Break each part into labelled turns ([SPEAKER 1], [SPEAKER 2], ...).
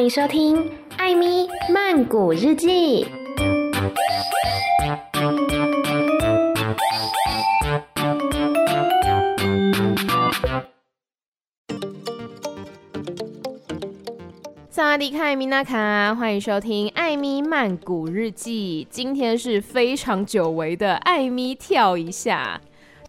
[SPEAKER 1] 欢迎收听《艾咪曼谷日记》。萨瓦迪卡，米娜卡，欢迎收听《艾咪曼谷日记》。今天是非常久违的艾咪跳一下。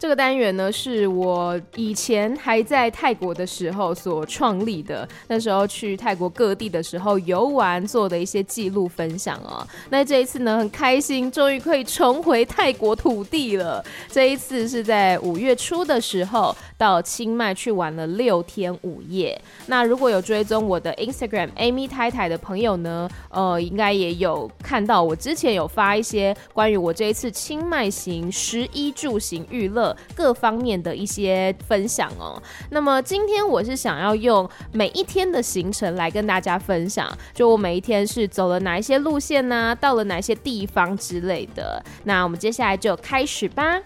[SPEAKER 1] 这个单元呢，是我以前还在泰国的时候所创立的。那时候去泰国各地的时候游玩做的一些记录分享哦。那这一次呢，很开心，终于可以重回泰国土地了。这一次是在五月初的时候到清迈去玩了六天五夜。那如果有追踪我的 Instagram Amy 太太的朋友呢，呃，应该也有看到我之前有发一些关于我这一次清迈行食衣住行娱乐。各方面的一些分享哦。那么今天我是想要用每一天的行程来跟大家分享，就我每一天是走了哪一些路线呢、到了哪些地方之类的。那我们接下来就开始吧。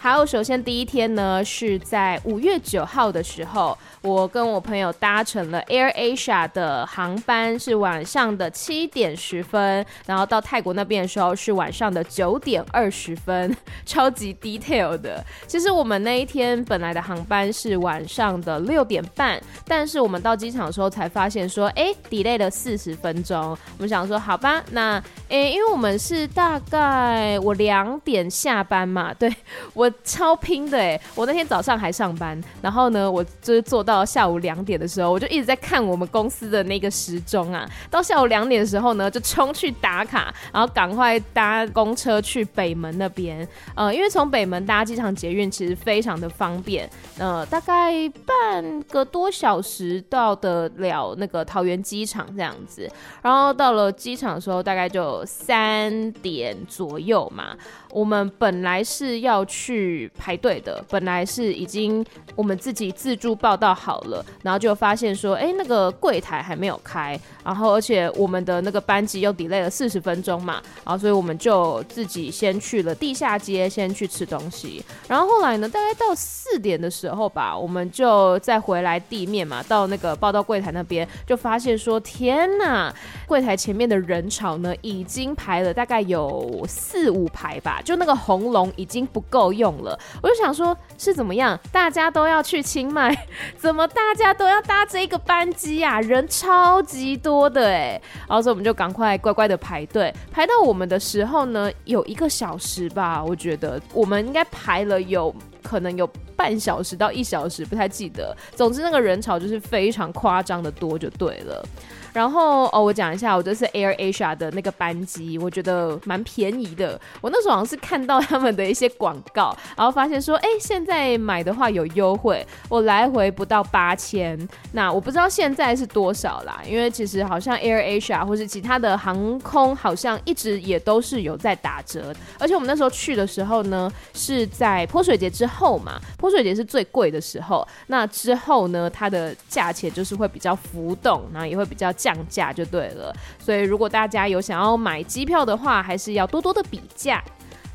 [SPEAKER 1] 好，首先第一天呢是在五月九号的时候。我跟我朋友搭乘了 Air Asia 的航班，是晚上的七点十分，然后到泰国那边的时候是晚上的九点二十分，超级 detail 的。其实我们那一天本来的航班是晚上的六点半，但是我们到机场的时候才发现说，哎，delay 了四十分钟。我们想说，好吧，那，哎，因为我们是大概我两点下班嘛，对，我超拼的哎，我那天早上还上班，然后呢，我就是坐。到下午两点的时候，我就一直在看我们公司的那个时钟啊。到下午两点的时候呢，就冲去打卡，然后赶快搭公车去北门那边。呃，因为从北门搭机场捷运其实非常的方便，呃，大概半个多小时到得了那个桃园机场这样子。然后到了机场的时候，大概就三点左右嘛。我们本来是要去去排队的，本来是已经我们自己自助报到好了，然后就发现说，哎，那个柜台还没有开，然后而且我们的那个班级又 delay 了四十分钟嘛，然后所以我们就自己先去了地下街，先去吃东西，然后后来呢，大概到四点的时候吧，我们就再回来地面嘛，到那个报到柜台那边，就发现说，天呐，柜台前面的人潮呢，已经排了大概有四五排吧。就那个红龙已经不够用了，我就想说，是怎么样？大家都要去清迈，怎么大家都要搭这个班机啊？人超级多的哎，然后所以我们就赶快乖乖的排队，排到我们的时候呢，有一个小时吧，我觉得我们应该排了有可能有半小时到一小时，不太记得。总之那个人潮就是非常夸张的多，就对了。然后哦，我讲一下，我这是 Air Asia 的那个班机，我觉得蛮便宜的。我那时候好像是看到他们的一些广告，然后发现说，哎，现在买的话有优惠，我来回不到八千。那我不知道现在是多少啦，因为其实好像 Air Asia 或是其他的航空好像一直也都是有在打折。而且我们那时候去的时候呢，是在泼水节之后嘛，泼水节是最贵的时候。那之后呢，它的价钱就是会比较浮动，然后也会比较。降价就对了，所以如果大家有想要买机票的话，还是要多多的比价。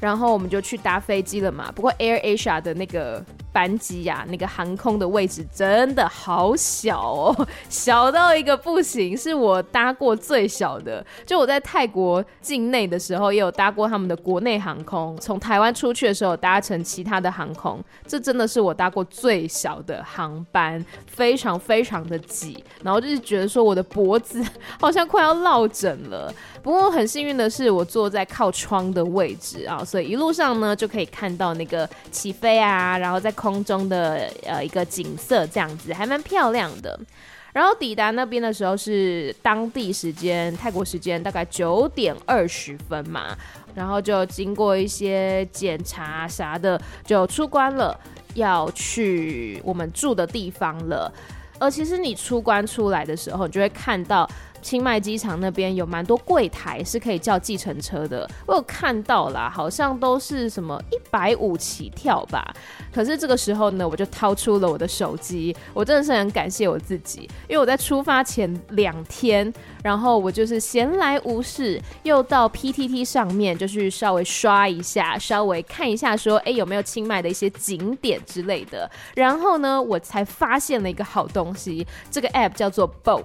[SPEAKER 1] 然后我们就去搭飞机了嘛。不过 Air Asia 的那个。班机呀、那个航空的位置真的好小哦，小到一个不行，是我搭过最小的。就我在泰国境内的时候，也有搭过他们的国内航空。从台湾出去的时候，搭乘其他的航空，这真的是我搭过最小的航班，非常非常的挤。然后就是觉得说我的脖子 好像快要落枕了。不过很幸运的是，我坐在靠窗的位置啊，所以一路上呢就可以看到那个起飞啊，然后在。空中的呃一个景色这样子还蛮漂亮的，然后抵达那边的时候是当地时间泰国时间大概九点二十分嘛，然后就经过一些检查啥的就出关了，要去我们住的地方了。而其实你出关出来的时候，你就会看到。清迈机场那边有蛮多柜台是可以叫计程车的，我有看到啦，好像都是什么一百五起跳吧。可是这个时候呢，我就掏出了我的手机，我真的是很感谢我自己，因为我在出发前两天，然后我就是闲来无事，又到 PTT 上面就去稍微刷一下，稍微看一下说，哎，有没有清迈的一些景点之类的。然后呢，我才发现了一个好东西，这个 app 叫做 Boat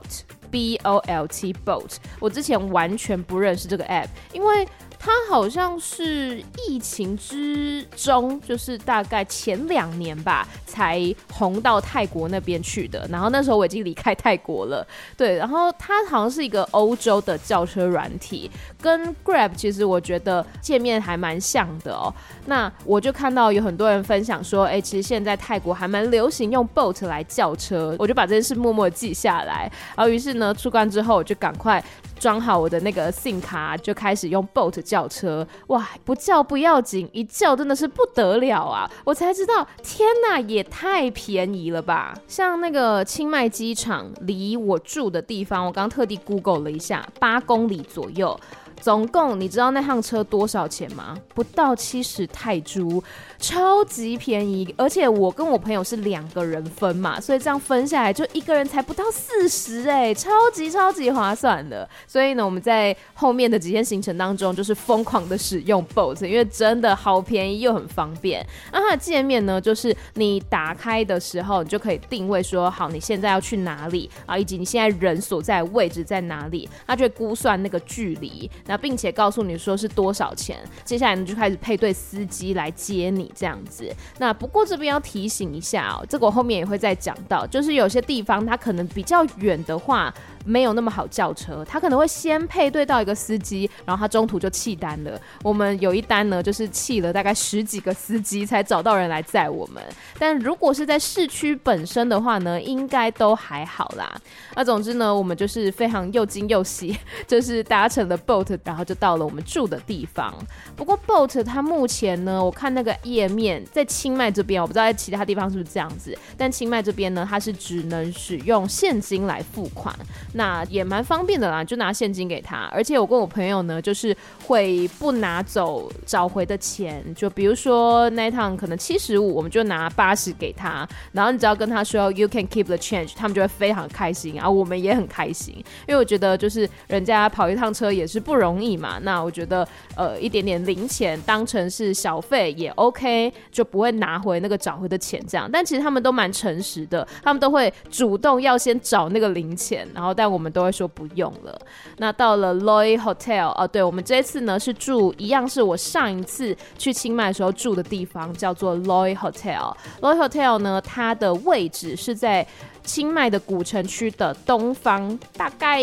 [SPEAKER 1] bolt boat 我之前完全不认识这个 app 因为它好像是疫情之中，就是大概前两年吧，才红到泰国那边去的。然后那时候我已经离开泰国了，对。然后它好像是一个欧洲的叫车软体，跟 Grab 其实我觉得界面还蛮像的哦。那我就看到有很多人分享说，哎，其实现在泰国还蛮流行用 Boat 来叫车，我就把这件事默默记下来。然后于是呢，出关之后我就赶快。装好我的那个 SIM 卡，就开始用 boat 叫车。哇，不叫不要紧，一叫真的是不得了啊！我才知道，天哪，也太便宜了吧！像那个清迈机场，离我住的地方，我刚特地 Google 了一下，八公里左右。总共你知道那趟车多少钱吗？不到七十泰铢，超级便宜。而且我跟我朋友是两个人分嘛，所以这样分下来就一个人才不到四十哎，超级超级划算的。所以呢，我们在后面的几天行程当中就是疯狂的使用 Bolt，因为真的好便宜又很方便。那它的界面呢，就是你打开的时候，你就可以定位说好你现在要去哪里啊，以及你现在人所在位置在哪里，它就会估算那个距离。那并且告诉你说是多少钱，接下来呢就开始配对司机来接你这样子。那不过这边要提醒一下哦，这个我后面也会再讲到，就是有些地方它可能比较远的话。没有那么好叫车，他可能会先配对到一个司机，然后他中途就弃单了。我们有一单呢，就是弃了大概十几个司机才找到人来载我们。但如果是在市区本身的话呢，应该都还好啦。那总之呢，我们就是非常又惊又喜，就是搭乘了 boat，然后就到了我们住的地方。不过 boat 它目前呢，我看那个页面在清迈这边，我不知道在其他地方是不是这样子，但清迈这边呢，它是只能使用现金来付款。那也蛮方便的啦，就拿现金给他。而且我跟我朋友呢，就是会不拿走找回的钱，就比如说那一趟可能七十五，我们就拿八十给他。然后你只要跟他说 “You can keep the change”，他们就会非常开心，然后我们也很开心，因为我觉得就是人家跑一趟车也是不容易嘛。那我觉得呃一点点零钱当成是小费也 OK，就不会拿回那个找回的钱这样。但其实他们都蛮诚实的，他们都会主动要先找那个零钱，然后但我们都会说不用了。那到了 Loy Hotel 哦，对，我们这一次呢是住一样是我上一次去清迈的时候住的地方，叫做 Loy Hotel。Loy Hotel 呢，它的位置是在清迈的古城区的东方，大概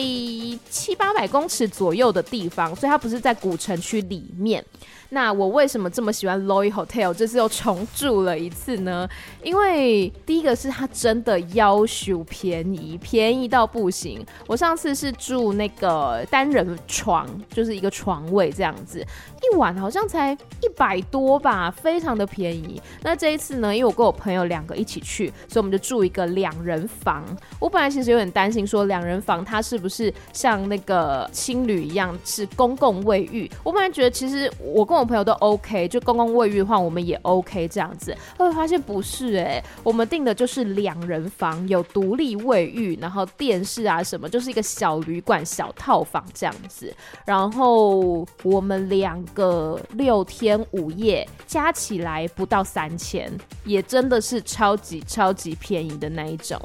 [SPEAKER 1] 七八百公尺左右的地方，所以它不是在古城区里面。那我为什么这么喜欢 Loy Hotel？这次又重住了一次呢？因为第一个是它真的要求便宜，便宜到不行。我上次是住那个单人床，就是一个床位这样子，一晚好像才一百多吧，非常的便宜。那这一次呢，因为我跟我朋友两个一起去，所以我们就住一个两人房。我本来其实有点担心，说两人房它是不是像那个青旅一样是公共卫浴？我本来觉得其实我跟跟我朋友都 OK，就公共卫浴的话，我们也 OK 这样子。后来发现不是哎、我们订的就是两人房，有独立卫浴，然后电视啊什么，就是一个小旅馆、小套房这样子。然后我们两个六天五夜加起来不到三千，也真的是超级超级便宜的那一种。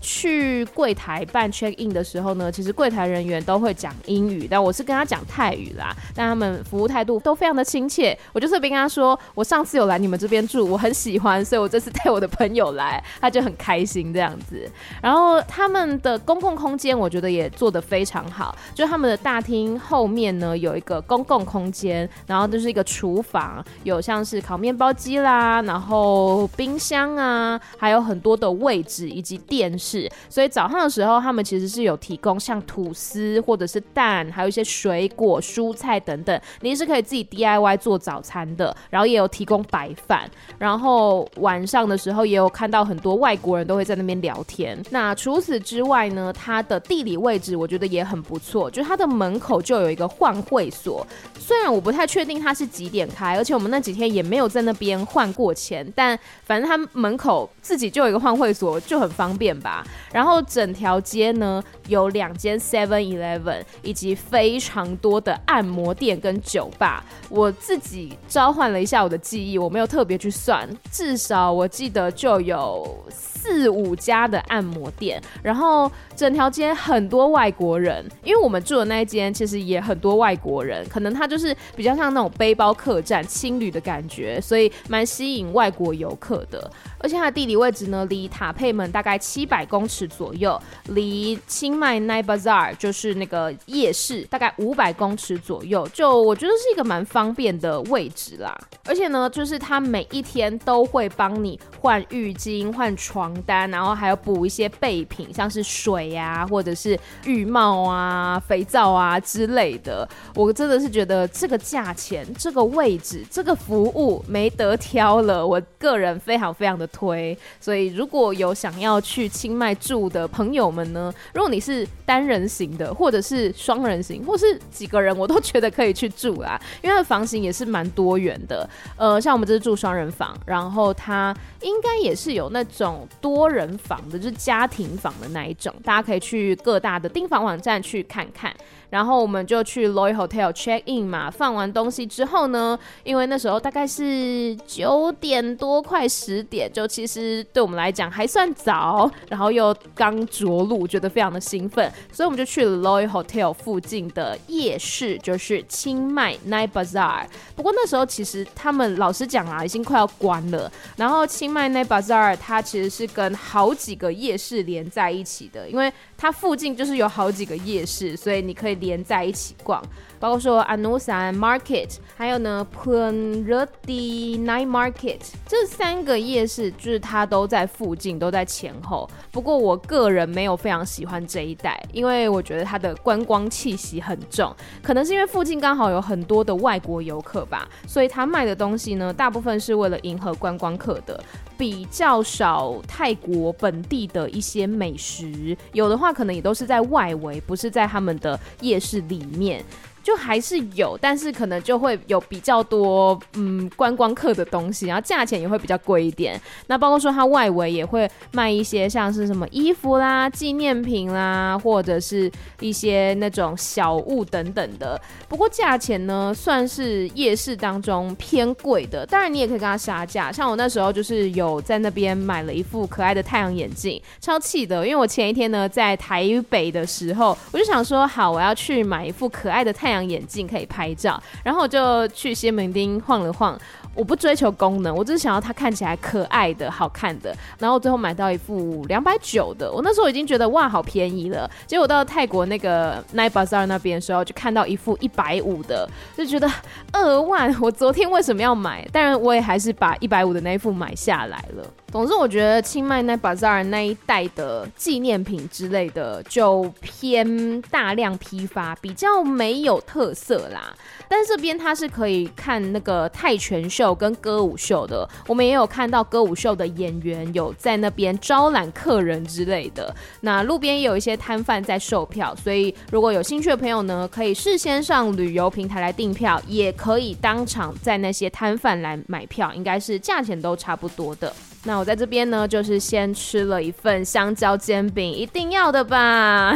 [SPEAKER 1] 去柜台办 check in 的时候呢，其实柜台人员都会讲英语，但我是跟他讲泰语啦。但他们服务态度都非常的亲切。我就特别跟他说，我上次有来你们这边住，我很喜欢，所以我这次带我的朋友来，他就很开心这样子。然后他们的公共空间，我觉得也做得非常好。就他们的大厅后面呢，有一个公共空间，然后就是一个厨房，有像是烤面包机啦，然后冰箱啊，还有很多的位置以及电视。所以早上的时候，他们其实是有提供像吐司或者是蛋，还有一些水果、蔬菜等等，你是可以自己 DIY 外做早餐的，然后也有提供白饭，然后晚上的时候也有看到很多外国人都会在那边聊天。那除此之外呢，它的地理位置我觉得也很不错，就是它的门口就有一个换会所，虽然我不太确定它是几点开，而且我们那几天也没有在那边换过钱，但反正它门口自己就有一个换会所，就很方便吧。然后整条街呢有两间 Seven Eleven，以及非常多的按摩店跟酒吧。我自己召唤了一下我的记忆，我没有特别去算，至少我记得就有四五家的按摩店，然后整条街很多外国人，因为我们住的那一间其实也很多外国人，可能它就是比较像那种背包客栈、青旅的感觉，所以蛮吸引外国游客的。而且它的地理位置呢，离塔佩门大概七百公尺左右，离清迈 Night Bazaar 就是那个夜市大概五百公尺左右，就我觉得是一个蛮方便的位置啦。而且呢，就是它每一天都会帮你换浴巾、换床单，然后还有补一些备品，像是水呀、啊，或者是浴帽啊、肥皂啊之类的。我真的是觉得这个价钱、这个位置、这个服务没得挑了。我个人非常非常的。推，所以如果有想要去清迈住的朋友们呢，如果你是单人型的，或者是双人型，或是几个人，我都觉得可以去住啦，因为房型也是蛮多元的。呃，像我们这是住双人房，然后它应该也是有那种多人房的，就是家庭房的那一种，大家可以去各大的订房网站去看看。然后我们就去 Loy Hotel check in 嘛，放完东西之后呢，因为那时候大概是九点多快十点，就其实对我们来讲还算早，然后又刚着陆，觉得非常的兴奋，所以我们就去了 Loy Hotel 附近的夜市，就是清迈 Night Bazaar。不过那时候其实他们老实讲啊，已经快要关了。然后清迈 Night Bazaar 它其实是跟好几个夜市连在一起的，因为它附近就是有好几个夜市，所以你可以连在一起逛。包括说 Anusan Market，还有呢 p u n r e d i Night Market，这三个夜市就是它都在附近，都在前后。不过我个人没有非常喜欢这一带，因为我觉得它的观光气息很重，可能是因为附近刚好有很多的外国游客吧，所以他卖的东西呢，大部分是为了迎合观光客的，比较少泰国本地的一些美食，有的话可能也都是在外围，不是在他们的夜市里面。就还是有，但是可能就会有比较多嗯观光客的东西，然后价钱也会比较贵一点。那包括说它外围也会卖一些像是什么衣服啦、纪念品啦，或者是一些那种小物等等的。不过价钱呢，算是夜市当中偏贵的。当然你也可以跟他杀价，像我那时候就是有在那边买了一副可爱的太阳眼镜，超气的，因为我前一天呢在台北的时候，我就想说好，我要去买一副可爱的太阳。眼镜可以拍照，然后我就去西门町晃了晃。我不追求功能，我只是想要它看起来可爱的、好看的。然后最后买到一副两百九的，我那时候已经觉得哇，好便宜了。结果到泰国那个 Night Bazaar 那边的时候，就看到一副一百五的，就觉得二万。我昨天为什么要买？当然，我也还是把一百五的那一副买下来了。总之，我觉得清迈那巴扎那一带的纪念品之类的，就偏大量批发，比较没有特色啦。但是这边它是可以看那个泰拳秀跟歌舞秀的，我们也有看到歌舞秀的演员有在那边招揽客人之类的。那路边也有一些摊贩在售票，所以如果有兴趣的朋友呢，可以事先上旅游平台来订票，也可以当场在那些摊贩来买票，应该是价钱都差不多的。那我在这边呢，就是先吃了一份香蕉煎饼，一定要的吧，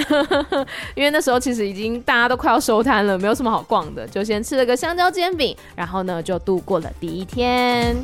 [SPEAKER 1] 因为那时候其实已经大家都快要收摊了，没有什么好逛的，就先吃了个香蕉煎饼，然后呢就度过了第一天。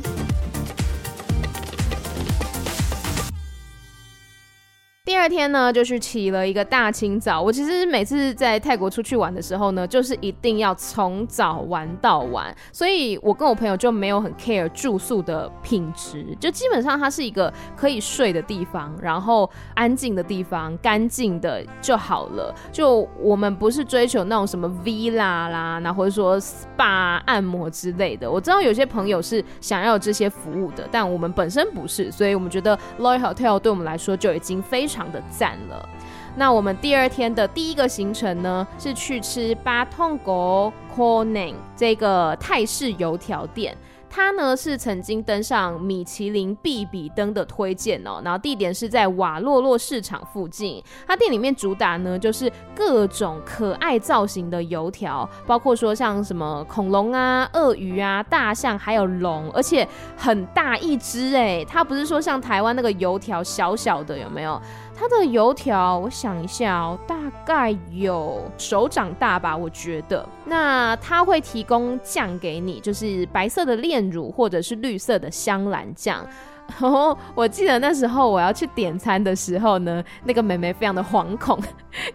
[SPEAKER 1] 第二天呢，就是起了一个大清早。我其实每次在泰国出去玩的时候呢，就是一定要从早玩到晚，所以我跟我朋友就没有很 care 住宿的品质，就基本上它是一个可以睡的地方，然后安静的地方，干净的就好了。就我们不是追求那种什么 villa 啦，那或者说 spa 按摩之类的。我知道有些朋友是想要这些服务的，但我们本身不是，所以我们觉得 Loy Hotel 对我们来说就已经非常。常的赞了。那我们第二天的第一个行程呢，是去吃八通狗 Corning 这个泰式油条店。它呢是曾经登上米其林必比登的推荐哦，然后地点是在瓦洛洛市场附近。它店里面主打呢就是各种可爱造型的油条，包括说像什么恐龙啊、鳄鱼啊、大象，还有龙，而且很大一只哎，它不是说像台湾那个油条小小的，有没有？它的油条，我想一下哦，大概有手掌大吧，我觉得。那它会提供酱给你，就是白色的炼乳或者是绿色的香兰酱。哦我记得那时候我要去点餐的时候呢，那个妹妹非常的惶恐，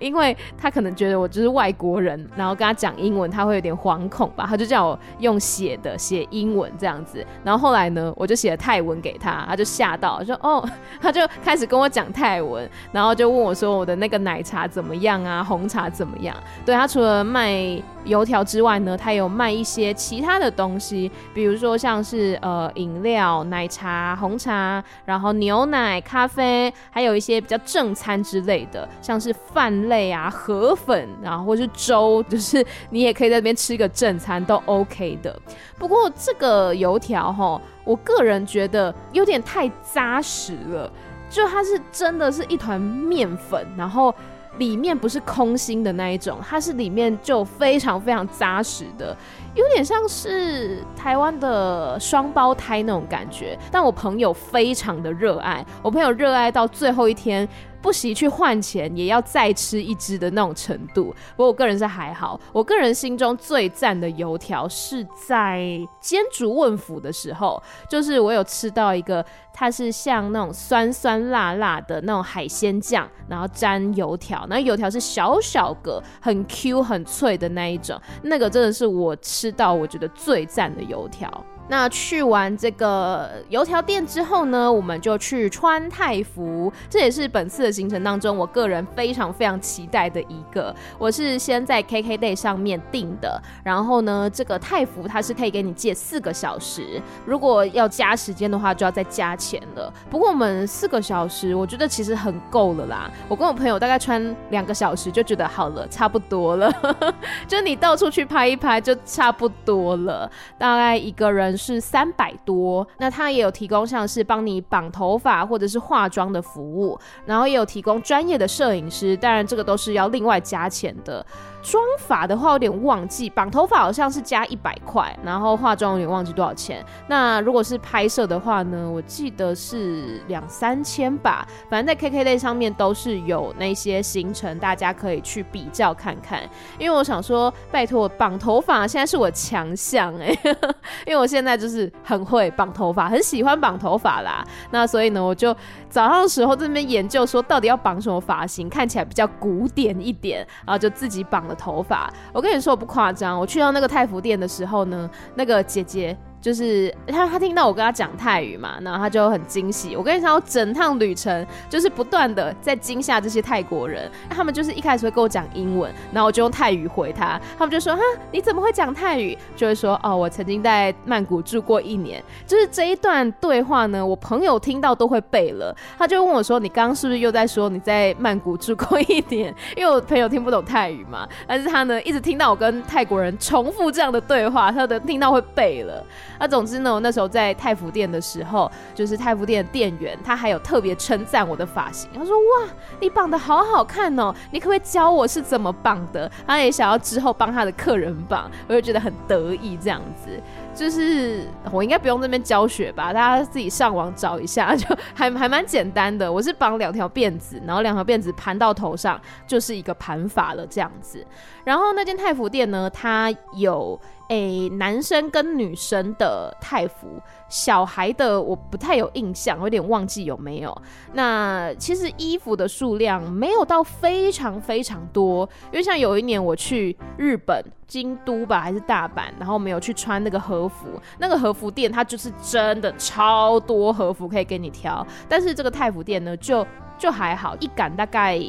[SPEAKER 1] 因为他可能觉得我就是外国人，然后跟他讲英文，他会有点惶恐吧，他就叫我用写的写英文这样子。然后后来呢，我就写了泰文给他，他就吓到，说哦，他就开始跟我讲泰文，然后就问我说我的那个奶茶怎么样啊，红茶怎么样？对，他除了卖油条之外呢，他有卖一些其他的东西，比如说像是呃饮料、奶茶、红。茶，然后牛奶、咖啡，还有一些比较正餐之类的，像是饭类啊、河粉，然后或是粥，就是你也可以在这边吃一个正餐都 OK 的。不过这个油条哈，我个人觉得有点太扎实了，就它是真的是一团面粉，然后。里面不是空心的那一种，它是里面就非常非常扎实的，有点像是台湾的双胞胎那种感觉。但我朋友非常的热爱，我朋友热爱到最后一天。不惜去换钱，也要再吃一只的那种程度。不过我个人是还好，我个人心中最赞的油条是在煎煮问府的时候，就是我有吃到一个，它是像那种酸酸辣辣的那种海鲜酱，然后沾油条，那油条是小小个，很 Q 很脆的那一种，那个真的是我吃到我觉得最赞的油条。那去完这个油条店之后呢，我们就去穿泰服，这也是本次的行程当中我个人非常非常期待的一个。我是先在 KKday 上面订的，然后呢，这个泰服它是可以给你借四个小时，如果要加时间的话，就要再加钱了。不过我们四个小时，我觉得其实很够了啦。我跟我朋友大概穿两个小时就觉得好了，差不多了，就你到处去拍一拍就差不多了，大概一个人。是三百多，那他也有提供像是帮你绑头发或者是化妆的服务，然后也有提供专业的摄影师，当然这个都是要另外加钱的。妆发的话有点忘记，绑头发好像是加一百块，然后化妆有点忘记多少钱。那如果是拍摄的话呢，我记得是两三千吧。反正在 KK 类上面都是有那些行程，大家可以去比较看看。因为我想说，拜托绑头发现在是我强项哎，因为我现在就是很会绑头发，很喜欢绑头发啦。那所以呢，我就早上的时候在那边研究说，到底要绑什么发型，看起来比较古典一点，然后就自己绑。头发，我跟你说我不夸张，我去到那个太服店的时候呢，那个姐姐。就是他，他听到我跟他讲泰语嘛，然后他就很惊喜。我跟你讲，我整趟旅程就是不断的在惊吓这些泰国人。他们就是一开始会跟我讲英文，然后我就用泰语回他。他们就说：“哈，你怎么会讲泰语？”就会说：“哦，我曾经在曼谷住过一年。”就是这一段对话呢，我朋友听到都会背了。他就问我说：“你刚刚是不是又在说你在曼谷住过一年？”因为我朋友听不懂泰语嘛，但是他呢一直听到我跟泰国人重复这样的对话，他的听到会背了。那总之呢，我那时候在泰服店的时候，就是泰服店的店员，他还有特别称赞我的发型。他说：“哇，你绑得好好看哦，你可不可以教我是怎么绑的？”他也想要之后帮他的客人绑，我就觉得很得意这样子。就是我应该不用这边教学吧，大家自己上网找一下，就还还蛮简单的。我是绑两条辫子，然后两条辫子盘到头上，就是一个盘法了这样子。然后那间泰服店呢，它有。诶、男生跟女生的泰服，小孩的我不太有印象，有点忘记有没有。那其实衣服的数量没有到非常非常多，因为像有一年我去日本京都吧，还是大阪，然后没有去穿那个和服，那个和服店它就是真的超多和服可以给你挑，但是这个泰服店呢，就就还好，一杆大概。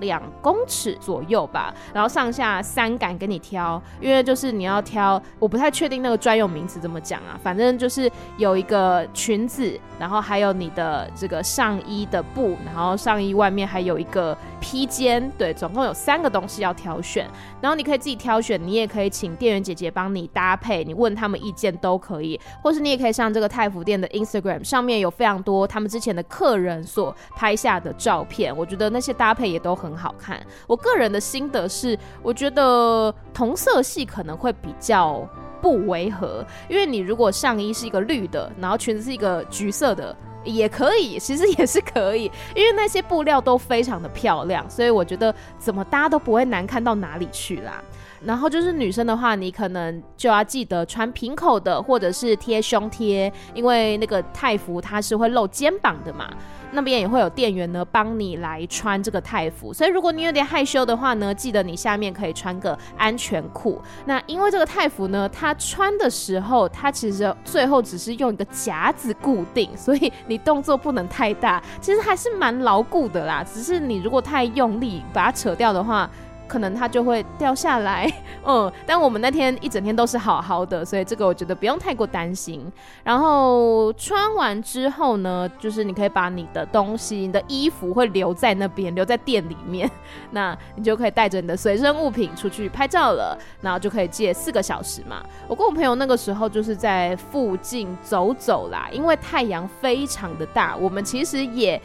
[SPEAKER 1] 两公尺左右吧，然后上下三杆给你挑，因为就是你要挑，我不太确定那个专用名词怎么讲啊，反正就是有一个裙子，然后还有你的这个上衣的布，然后上衣外面还有一个披肩，对，总共有三个东西要挑选，然后你可以自己挑选，你也可以请店员姐姐帮你搭配，你问他们意见都可以，或是你也可以上这个泰服店的 Instagram 上面有非常多他们之前的客人所拍下的照片，我觉得那些搭配也都很很好看。我个人的心得是，我觉得同色系可能会比较不违和，因为你如果上衣是一个绿的，然后裙子是一个橘色的，也可以，其实也是可以，因为那些布料都非常的漂亮，所以我觉得怎么搭都不会难看到哪里去啦。然后就是女生的话，你可能就要记得穿平口的，或者是贴胸贴，因为那个泰服它是会露肩膀的嘛。那边也会有店员呢，帮你来穿这个泰服。所以如果你有点害羞的话呢，记得你下面可以穿个安全裤。那因为这个泰服呢，它穿的时候，它其实最后只是用一个夹子固定，所以你动作不能太大，其实还是蛮牢固的啦。只是你如果太用力把它扯掉的话，可能它就会掉下来，嗯，但我们那天一整天都是好好的，所以这个我觉得不用太过担心。然后穿完之后呢，就是你可以把你的东西、你的衣服会留在那边，留在店里面，那你就可以带着你的随身物品出去拍照了，然后就可以借四个小时嘛。我跟我朋友那个时候就是在附近走走啦，因为太阳非常的大，我们其实也。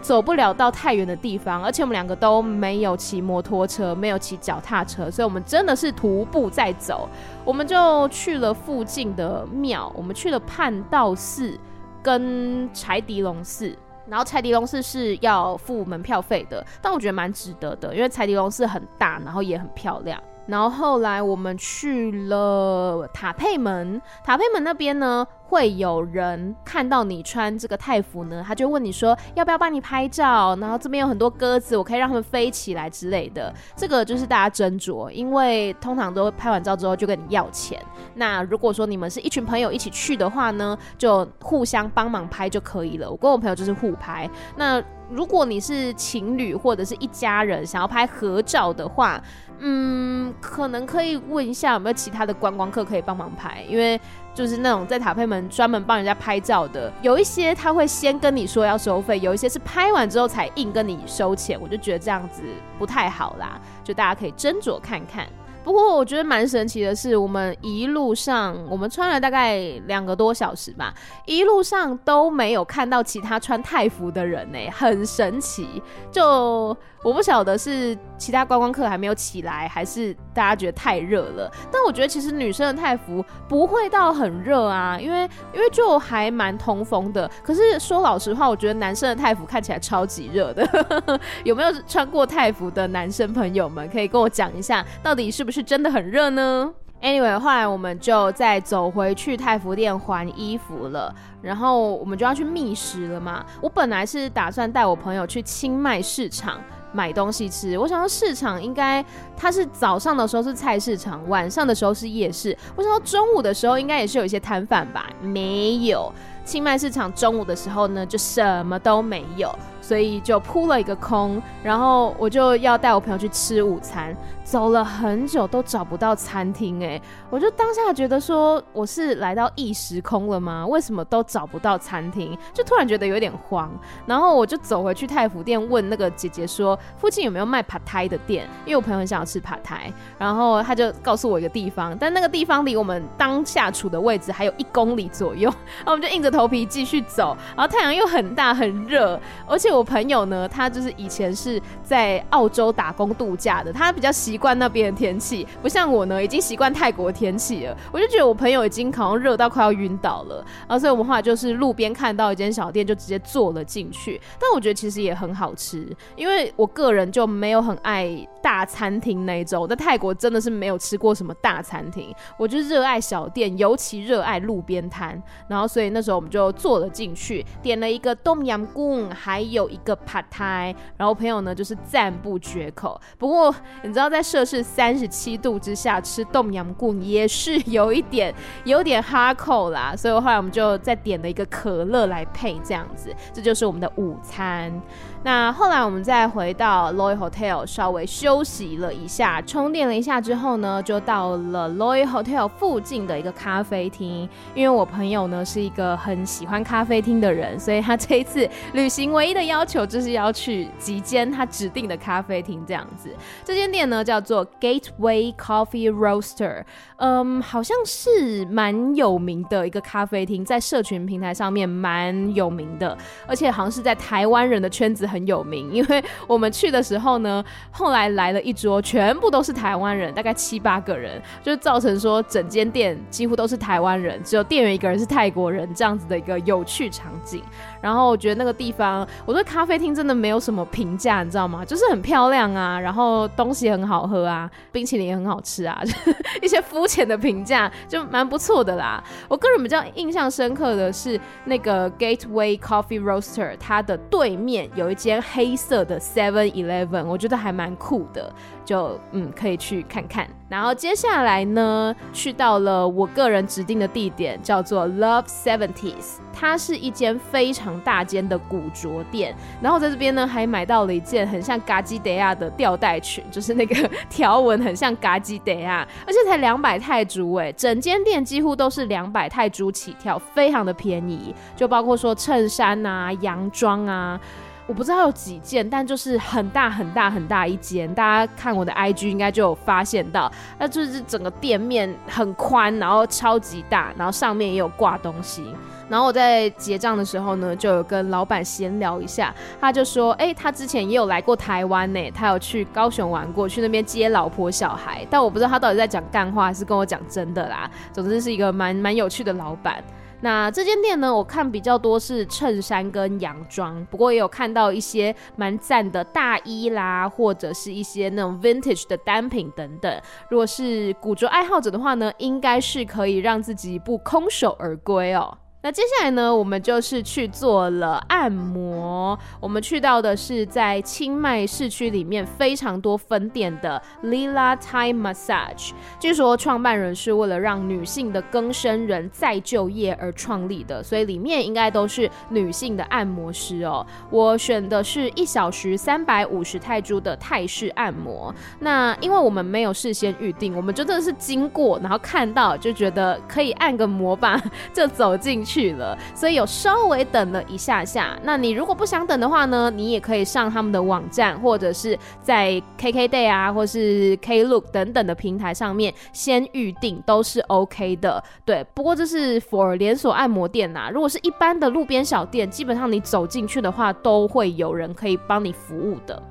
[SPEAKER 1] 走不了到太远的地方，而且我们两个都没有骑摩托车，没有骑脚踏车，所以我们真的是徒步在走。我们就去了附近的庙，我们去了盼道寺跟柴迪龙寺，然后柴迪龙寺是要付门票费的，但我觉得蛮值得的，因为柴迪龙寺很大，然后也很漂亮。然后后来我们去了塔佩门，塔佩门那边呢，会有人看到你穿这个泰服呢，他就问你说要不要帮你拍照，然后这边有很多鸽子，我可以让他们飞起来之类的。这个就是大家斟酌，因为通常都拍完照之后就跟你要钱。那如果说你们是一群朋友一起去的话呢，就互相帮忙拍就可以了。我跟我朋友就是互拍。那如果你是情侣或者是一家人想要拍合照的话，嗯，可能可以问一下有没有其他的观光客可以帮忙拍，因为就是那种在塔佩门专门帮人家拍照的，有一些他会先跟你说要收费，有一些是拍完之后才硬跟你收钱，我就觉得这样子不太好啦，就大家可以斟酌看看。不过我觉得蛮神奇的是，我们一路上我们穿了大概两个多小时吧，一路上都没有看到其他穿泰服的人呢，很神奇。就我不晓得是其他观光客还没有起来，还是大家觉得太热了。但我觉得其实女生的泰服不会到很热啊，因为因为就还蛮通风的。可是说老实话，我觉得男生的泰服看起来超级热的。有没有穿过泰服的男生朋友们可以跟我讲一下，到底是不是真的很热呢？Anyway，后来我们就再走回去泰服店还衣服了，然后我们就要去觅食了嘛。我本来是打算带我朋友去清迈市场。买东西吃，我想说市场应该它是早上的时候是菜市场，晚上的时候是夜市。我想说中午的时候应该也是有一些摊贩吧，没有。清迈市场中午的时候呢，就什么都没有。所以就扑了一个空，然后我就要带我朋友去吃午餐，走了很久都找不到餐厅，哎，我就当下觉得说我是来到异时空了吗？为什么都找不到餐厅？就突然觉得有点慌，然后我就走回去太福店问那个姐姐说附近有没有卖爬胎的店，因为我朋友很想要吃爬胎然后他就告诉我一个地方，但那个地方离我们当下处的位置还有一公里左右，然后我们就硬着头皮继续走，然后太阳又很大很热，而且我。我朋友呢，他就是以前是在澳洲打工度假的，他比较习惯那边的天气，不像我呢，已经习惯泰国天气了。我就觉得我朋友已经好像热到快要晕倒了，然后所以我们后来就是路边看到一间小店，就直接坐了进去。但我觉得其实也很好吃，因为我个人就没有很爱大餐厅那一种，我在泰国真的是没有吃过什么大餐厅，我就热爱小店，尤其热爱路边摊。然后所以那时候我们就坐了进去，点了一个冬阴功，还有有一个 partay，然后朋友呢就是赞不绝口。不过你知道，在摄氏三十七度之下吃冻羊骨也是有一点有点哈口啦，所以后来我们就再点了一个可乐来配，这样子，这就是我们的午餐。那后来我们再回到 Loy Hotel，稍微休息了一下，充电了一下之后呢，就到了 Loy Hotel 附近的一个咖啡厅。因为我朋友呢是一个很喜欢咖啡厅的人，所以他这一次旅行唯一的要求就是要去几间他指定的咖啡厅这样子。这间店呢叫做 Gateway Coffee Roaster，嗯，好像是蛮有名的一个咖啡厅，在社群平台上面蛮有名的，而且好像是在台湾人的圈子很有名，因为我们去的时候呢，后来来了一桌，全部都是台湾人，大概七八个人，就造成说整间店几乎都是台湾人，只有店员一个人是泰国人，这样子的一个有趣场景。然后我觉得那个地方，我对咖啡厅真的没有什么评价，你知道吗？就是很漂亮啊，然后东西很好喝啊，冰淇淋也很好吃啊，一些肤浅的评价就蛮不错的啦。我个人比较印象深刻的是那个 Gateway Coffee Roaster，它的对面有一间黑色的 Seven Eleven，我觉得还蛮酷的，就嗯可以去看看。然后接下来呢，去到了我个人指定的地点，叫做 Love Seventies，它是一间非常大间的古着店。然后在这边呢，还买到了一件很像嘎吉德亚的吊带裙，就是那个 条纹很像嘎吉德亚，而且才两百泰铢哎，整间店几乎都是两百泰铢起跳，非常的便宜，就包括说衬衫啊、洋装啊。我不知道有几件，但就是很大很大很大一间。大家看我的 IG 应该就有发现到，那就是整个店面很宽，然后超级大，然后上面也有挂东西。然后我在结账的时候呢，就有跟老板闲聊一下，他就说，哎，他之前也有来过台湾呢，他有去高雄玩过，去那边接老婆小孩。但我不知道他到底在讲干话还是跟我讲真的啦。总之是一个蛮蛮有趣的老板。那这间店呢，我看比较多是衬衫跟洋装，不过也有看到一些蛮赞的大衣啦，或者是一些那种 vintage 的单品等等。如果是古着爱好者的话呢，应该是可以让自己不空手而归哦。那接下来呢，我们就是去做了按摩。我们去到的是在清迈市区里面非常多分店的 Lila Thai Massage。据说创办人是为了让女性的更生人再就业而创立的，所以里面应该都是女性的按摩师哦。我选的是一小时三百五十泰铢的泰式按摩。那因为我们没有事先预定，我们真的是经过，然后看到就觉得可以按个摩吧，就走进。去了，所以有稍微等了一下下。那你如果不想等的话呢，你也可以上他们的网站，或者是在 KKday 啊，或是 Klook 等等的平台上面先预定，都是 OK 的。对，不过这是 for 连锁按摩店呐。如果是一般的路边小店，基本上你走进去的话，都会有人可以帮你服务的。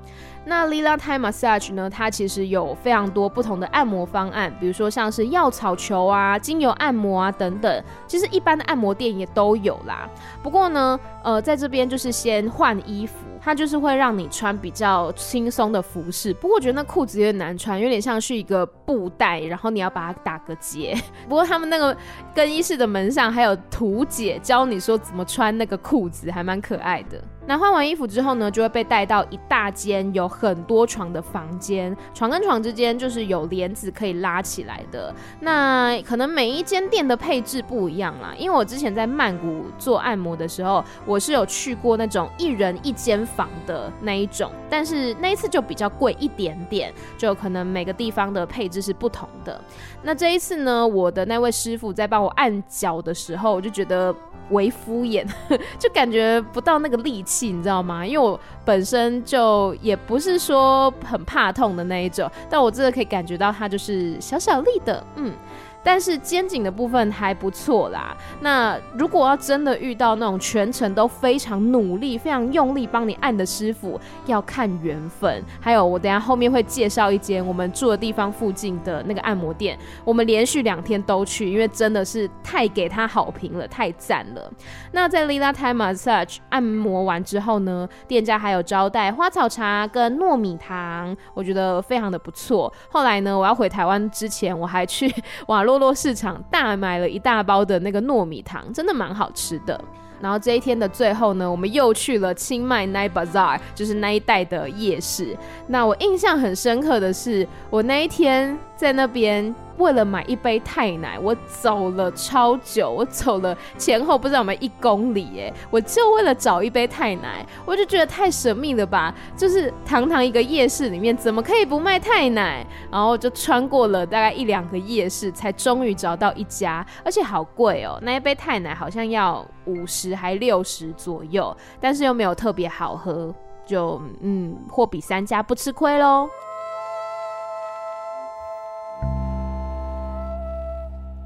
[SPEAKER 1] 那 Lila Thai Massage 呢，它其实有非常多不同的按摩方案，比如说像是药草球啊、精油按摩啊等等，其实一般的按摩店也都有啦。不过呢，呃，在这边就是先换衣服。它就是会让你穿比较轻松的服饰，不过我觉得那裤子有点难穿，有点像是一个布袋，然后你要把它打个结。不过他们那个更衣室的门上还有图解，教你说怎么穿那个裤子，还蛮可爱的。那换完衣服之后呢，就会被带到一大间有很多床的房间，床跟床之间就是有帘子可以拉起来的。那可能每一间店的配置不一样啦，因为我之前在曼谷做按摩的时候，我是有去过那种一人一间房的那一种，但是那一次就比较贵一点点，就可能每个地方的配置是不同的。那这一次呢，我的那位师傅在帮我按脚的时候，我就觉得为敷衍，就感觉不到那个力气，你知道吗？因为我本身就也不是说很怕痛的那一种，但我真的可以感觉到它就是小小力的，嗯。但是肩颈的部分还不错啦。那如果要真的遇到那种全程都非常努力、非常用力帮你按的师傅，要看缘分。还有，我等下后面会介绍一间我们住的地方附近的那个按摩店，我们连续两天都去，因为真的是太给他好评了，太赞了。那在 Lila Thai Massage 按摩完之后呢，店家还有招待花草茶跟糯米糖，我觉得非常的不错。后来呢，我要回台湾之前，我还去 网络。洛洛市场大买了一大包的那个糯米糖，真的蛮好吃的。然后这一天的最后呢，我们又去了清迈 Night Bazaar，就是那一带的夜市。那我印象很深刻的是，我那一天在那边为了买一杯泰奶，我走了超久，我走了前后不知道有没有一公里，哎，我就为了找一杯泰奶，我就觉得太神秘了吧？就是堂堂一个夜市里面，怎么可以不卖泰奶？然后就穿过了大概一两个夜市，才终于找到一家，而且好贵哦，那一杯泰奶好像要五十还六十左右，但是又没有特别好喝，就嗯，货比三家不吃亏喽。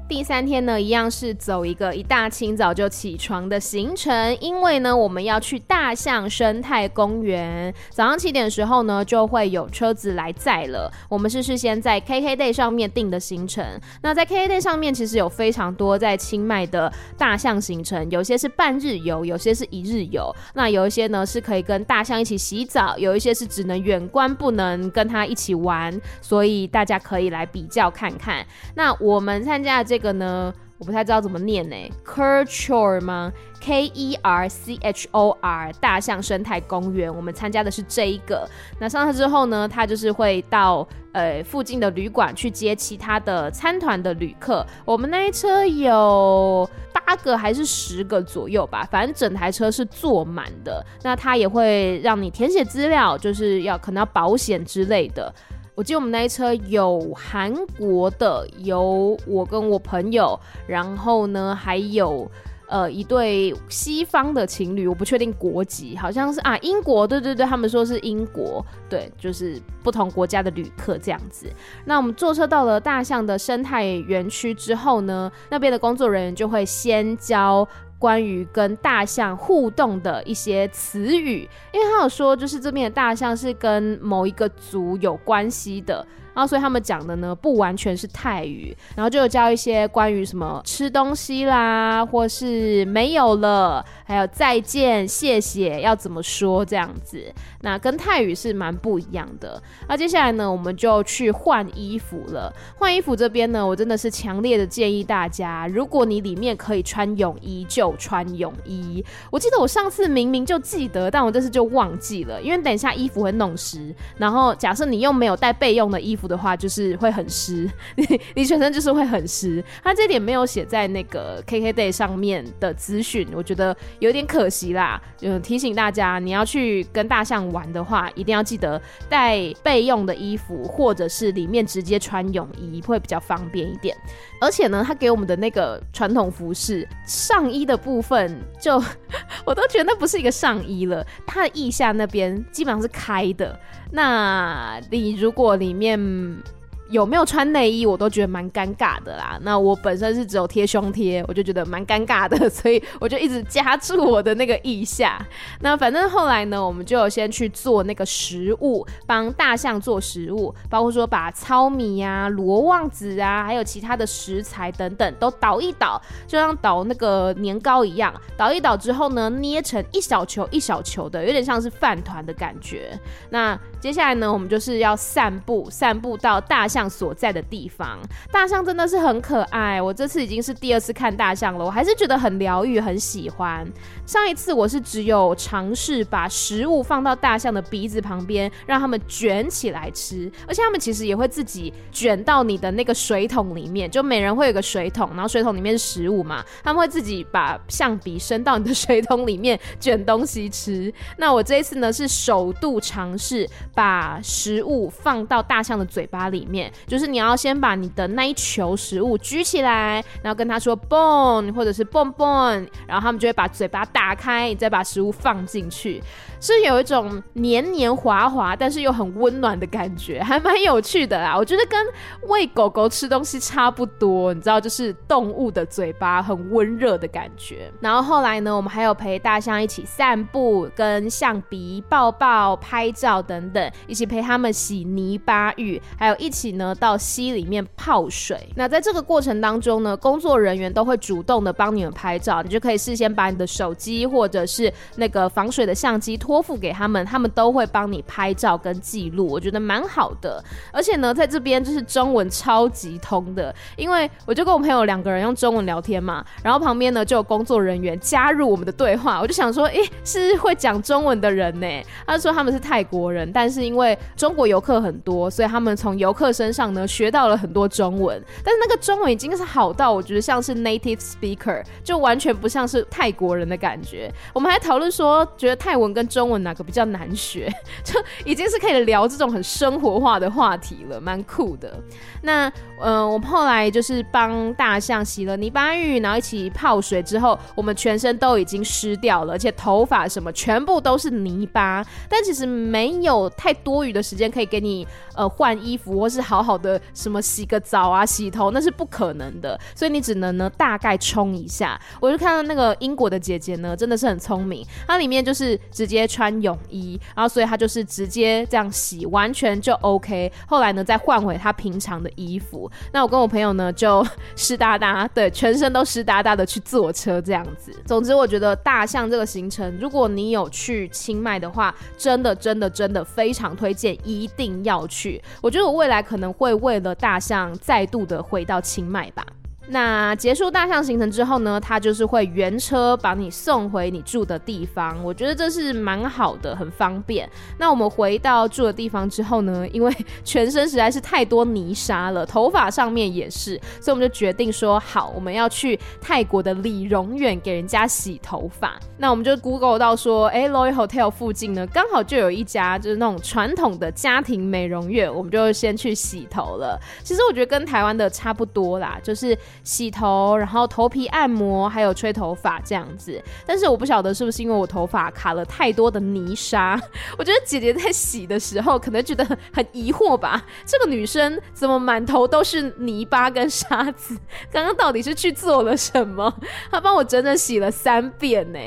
[SPEAKER 1] 第三天呢，一样是走一个一大清早就起床的行程，因为呢，我们要去大象生态公园。早上七点的时候呢，就会有车子来载了。我们是事先在 KKday 上面订的行程。那在 KKday 上面，其实有非常多在清迈的大象行程，有些是半日游，有些是一日游。那有一些呢是可以跟大象一起洗澡，有一些是只能远观，不能跟它一起玩。所以大家可以来比较看看。那我们参加这。这个呢，我不太知道怎么念呢，Kerchor 吗？K E R C H O R 大象生态公园，我们参加的是这一个。那上车之后呢，他就是会到呃附近的旅馆去接其他的参团的旅客。我们那一车有八个还是十个左右吧，反正整台车是坐满的。那他也会让你填写资料，就是要可能要保险之类的。我记得我们那一车有韩国的，有我跟我朋友，然后呢还有呃一对西方的情侣，我不确定国籍，好像是啊英国，对对对，他们说是英国，对，就是不同国家的旅客这样子。那我们坐车到了大象的生态园区之后呢，那边的工作人员就会先教。关于跟大象互动的一些词语，因为他有说，就是这边的大象是跟某一个族有关系的。然后，所以他们讲的呢，不完全是泰语，然后就教一些关于什么吃东西啦，或是没有了，还有再见、谢谢要怎么说这样子。那跟泰语是蛮不一样的。那接下来呢，我们就去换衣服了。换衣服这边呢，我真的是强烈的建议大家，如果你里面可以穿泳衣，就穿泳衣。我记得我上次明明就记得，但我这次就忘记了，因为等一下衣服会弄湿。然后假设你又没有带备用的衣服。的话就是会很湿，你你全身就是会很湿。他这点没有写在那个 KKday 上面的资讯，我觉得有点可惜啦。嗯提醒大家，你要去跟大象玩的话，一定要记得带备用的衣服，或者是里面直接穿泳衣会比较方便一点。而且呢，他给我们的那个传统服饰上衣的部分就，我都觉得那不是一个上衣了，他的腋下那边基本上是开的。那你如果里面有没有穿内衣，我都觉得蛮尴尬的啦。那我本身是只有贴胸贴，我就觉得蛮尴尬的，所以我就一直夹住我的那个腋下。那反正后来呢，我们就先去做那个食物，帮大象做食物，包括说把糙米啊、罗望子啊，还有其他的食材等等都捣一捣，就像捣那个年糕一样。捣一捣之后呢，捏成一小球一小球的，有点像是饭团的感觉。那接下来呢，我们就是要散步，散步到大象象所在的地方。大象真的是很可爱，我这次已经是第二次看大象了，我还是觉得很疗愈，很喜欢。上一次我是只有尝试把食物放到大象的鼻子旁边，让他们卷起来吃，而且他们其实也会自己卷到你的那个水桶里面，就每人会有个水桶，然后水桶里面是食物嘛，他们会自己把象鼻伸到你的 水桶里面卷东西吃。那我这一次呢，是首度尝试。把食物放到大象的嘴巴里面，就是你要先把你的那一球食物举起来，然后跟他说 boon 或者是 “bon bon”，然后他们就会把嘴巴打开，你再把食物放进去。是有一种黏黏滑滑，但是又很温暖的感觉，还蛮有趣的啦。我觉得跟喂狗狗吃东西差不多，你知道，就是动物的嘴巴很温热的感觉。然后后来呢，我们还有陪大象一起散步，跟象鼻抱抱、拍照等等，一起陪他们洗泥巴浴，还有一起呢到溪里面泡水。那在这个过程当中呢，工作人员都会主动的帮你们拍照，你就可以事先把你的手机或者是那个防水的相机拖托付给他们，他们都会帮你拍照跟记录。我觉得蛮好的，而且呢，在这边就是中文超级通的，因为我就跟我朋友两个人用中文聊天嘛，然后旁边呢就有工作人员加入我们的对话，我就想说，诶，是会讲中文的人呢？他说他们是泰国人，但是因为中国游客很多，所以他们从游客身上呢学到了很多中文，但是那个中文已经是好到我觉得像是 native speaker，就完全不像是泰国人的感觉。我们还讨论说，觉得泰文跟中文哪个比较难学，就已经是可以聊这种很生活化的话题了，蛮酷的。那嗯、我们后来就是帮大象洗了泥巴浴，然后一起泡水之后，我们全身都已经湿掉了，而且头发什么全部都是泥巴。但其实没有太多余的时间可以给你呃换衣服，或是好好的什么洗个澡啊、洗头，那是不可能的。所以你只能呢大概冲一下。我就看到那个英国的姐姐呢，真的是很聪明，她里面就是直接穿泳衣，然后所以他就是直接这样洗，完全就 OK。后来呢再换回他平常的衣服。那我跟我朋友呢就湿哒哒，对，全身都湿哒哒的去坐车这样子。总之我觉得大象这个行程，如果你有去清迈的话，真的真的真的非常推荐，一定要去。我觉得我未来可能会为了大象再度的回到清迈吧。那结束大象行程之后呢，他就是会原车把你送回你住的地方，我觉得这是蛮好的，很方便。那我们回到住的地方之后呢，因为全身实在是太多泥沙了，头发上面也是，所以我们就决定说好，我们要去泰国的理容院给人家洗头发。那我们就 Google 到说，哎，Loy Hotel 附近呢，刚好就有一家就是那种传统的家庭美容院，我们就先去洗头了。其实我觉得跟台湾的差不多啦，就是。洗头，然后头皮按摩，还有吹头发这样子。但是我不晓得是不是因为我头发卡了太多的泥沙。我觉得姐姐在洗的时候可能觉得很疑惑吧，这个女生怎么满头都是泥巴跟沙子？刚刚到底是去做了什么？她帮我整整洗了三遍呢。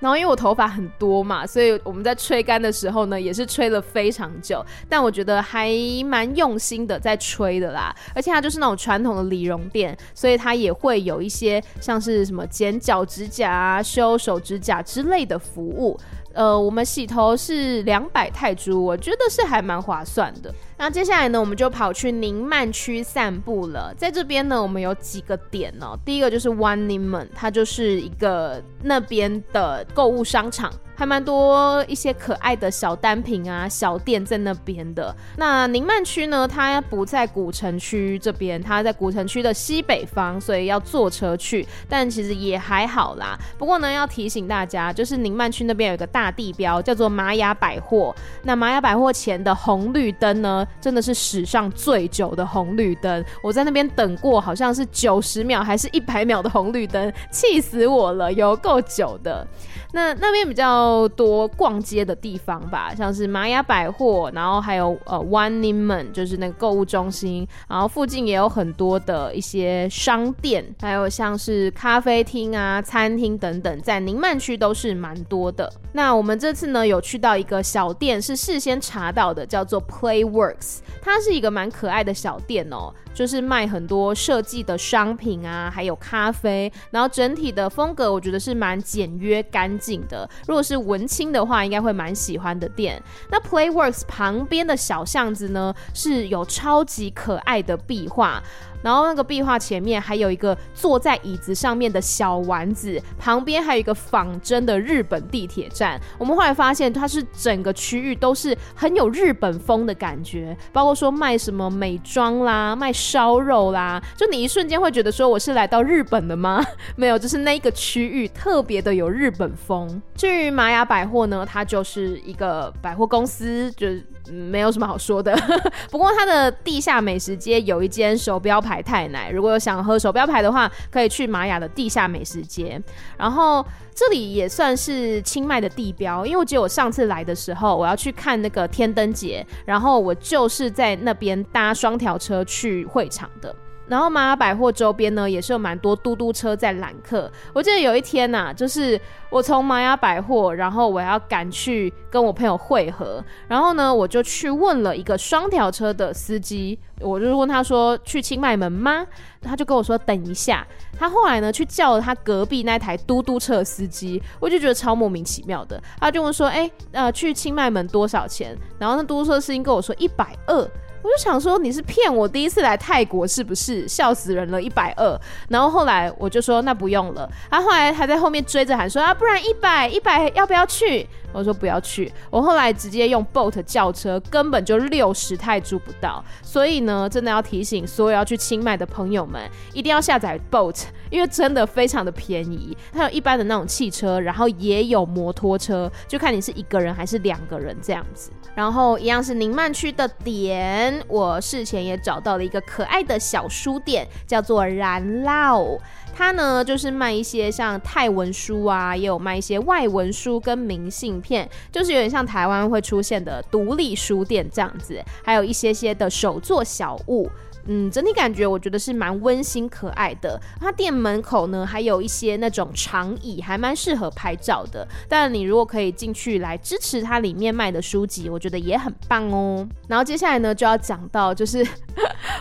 [SPEAKER 1] 然后因为我头发很多嘛，所以我们在吹干的时候呢，也是吹了非常久。但我觉得还蛮用心的在吹的啦，而且它就是那种传统的理容店，所以它也会有一些像是什么剪脚指甲啊、修手指甲之类的服务。呃，我们洗头是两百泰铢，我觉得是还蛮划算的。那接下来呢，我们就跑去宁曼区散步了。在这边呢，我们有几个点哦。第一个就是 One Niman，它就是一个那边的购物商场。还蛮多一些可爱的小单品啊，小店在那边的。那宁曼区呢，它不在古城区这边，它在古城区的西北方，所以要坐车去。但其实也还好啦。不过呢，要提醒大家，就是宁曼区那边有一个大地标，叫做玛雅百货。那玛雅百货前的红绿灯呢，真的是史上最久的红绿灯。我在那边等过，好像是九十秒还是一百秒的红绿灯，气死我了，有够久的。那那边比较 多逛街的地方吧，像是玛雅百货，然后还有呃 One Niman，就是那个购物中心，然后附近也有很多的一些商店，还有像是咖啡厅啊、餐厅等等，在宁曼区都是蛮多的。那我们这次呢，有去到一个小店，是事先查到的，叫做 Playworks，它是一个蛮可爱的小店哦。就是卖很多设计的商品啊，还有咖啡，然后整体的风格我觉得是蛮简约干净的。如果是文青的话，应该会蛮喜欢的店。那 Playworks 旁边的小巷子呢，是有超级可爱的壁画。然后那个壁画前面还有一个坐在椅子上面的小丸子，旁边还有一个仿真的日本地铁站。我们后来发现，它是整个区域都是很有日本风的感觉，包括说卖什么美妆啦、卖烧肉啦，就你一瞬间会觉得说我是来到日本的吗？没有，就是那一个区域特别的有日本风。至于玛雅百货呢，它就是一个百货公司，就是。没有什么好说的，不过它的地下美食街有一间手标牌太奶，如果有想喝手标牌的话，可以去玛雅的地下美食街。然后这里也算是清迈的地标，因为我记得我上次来的时候，我要去看那个天灯节，然后我就是在那边搭双条车去会场的。然后玛雅百货周边呢，也是有蛮多嘟嘟车在揽客。我记得有一天呐、啊，就是我从玛雅百货，然后我要赶去跟我朋友会合，然后呢，我就去问了一个双条车的司机，我就问他说去清迈门吗？他就跟我说等一下。他后来呢去叫了他隔壁那台嘟嘟车司机，我就觉得超莫名其妙的。他就问说，哎，呃，去清迈门多少钱？然后那嘟嘟车司机跟我说一百二。我就想说你是骗我，第一次来泰国是不是？笑死人了，一百二。然后后来我就说那不用了。他后来还在后面追着喊说啊，不然一百一百要不要去？我说不要去。我后来直接用 boat 叫车，根本就六十泰铢不到。所以呢，真的要提醒所有要去清迈的朋友们，一定要下载 boat，因为真的非常的便宜。它有一般的那种汽车，然后也有摩托车，就看你是一个人还是两个人这样子。然后一样是宁曼区的点，我事前也找到了一个可爱的小书店，叫做燃烙。它呢就是卖一些像泰文书啊，也有卖一些外文书跟明信片，就是有点像台湾会出现的独立书店这样子，还有一些些的手作小物。嗯，整体感觉我觉得是蛮温馨可爱的。它店门口呢还有一些那种长椅，还蛮适合拍照的。但你如果可以进去来支持它里面卖的书籍，我觉得也很棒哦。然后接下来呢就要讲到，就是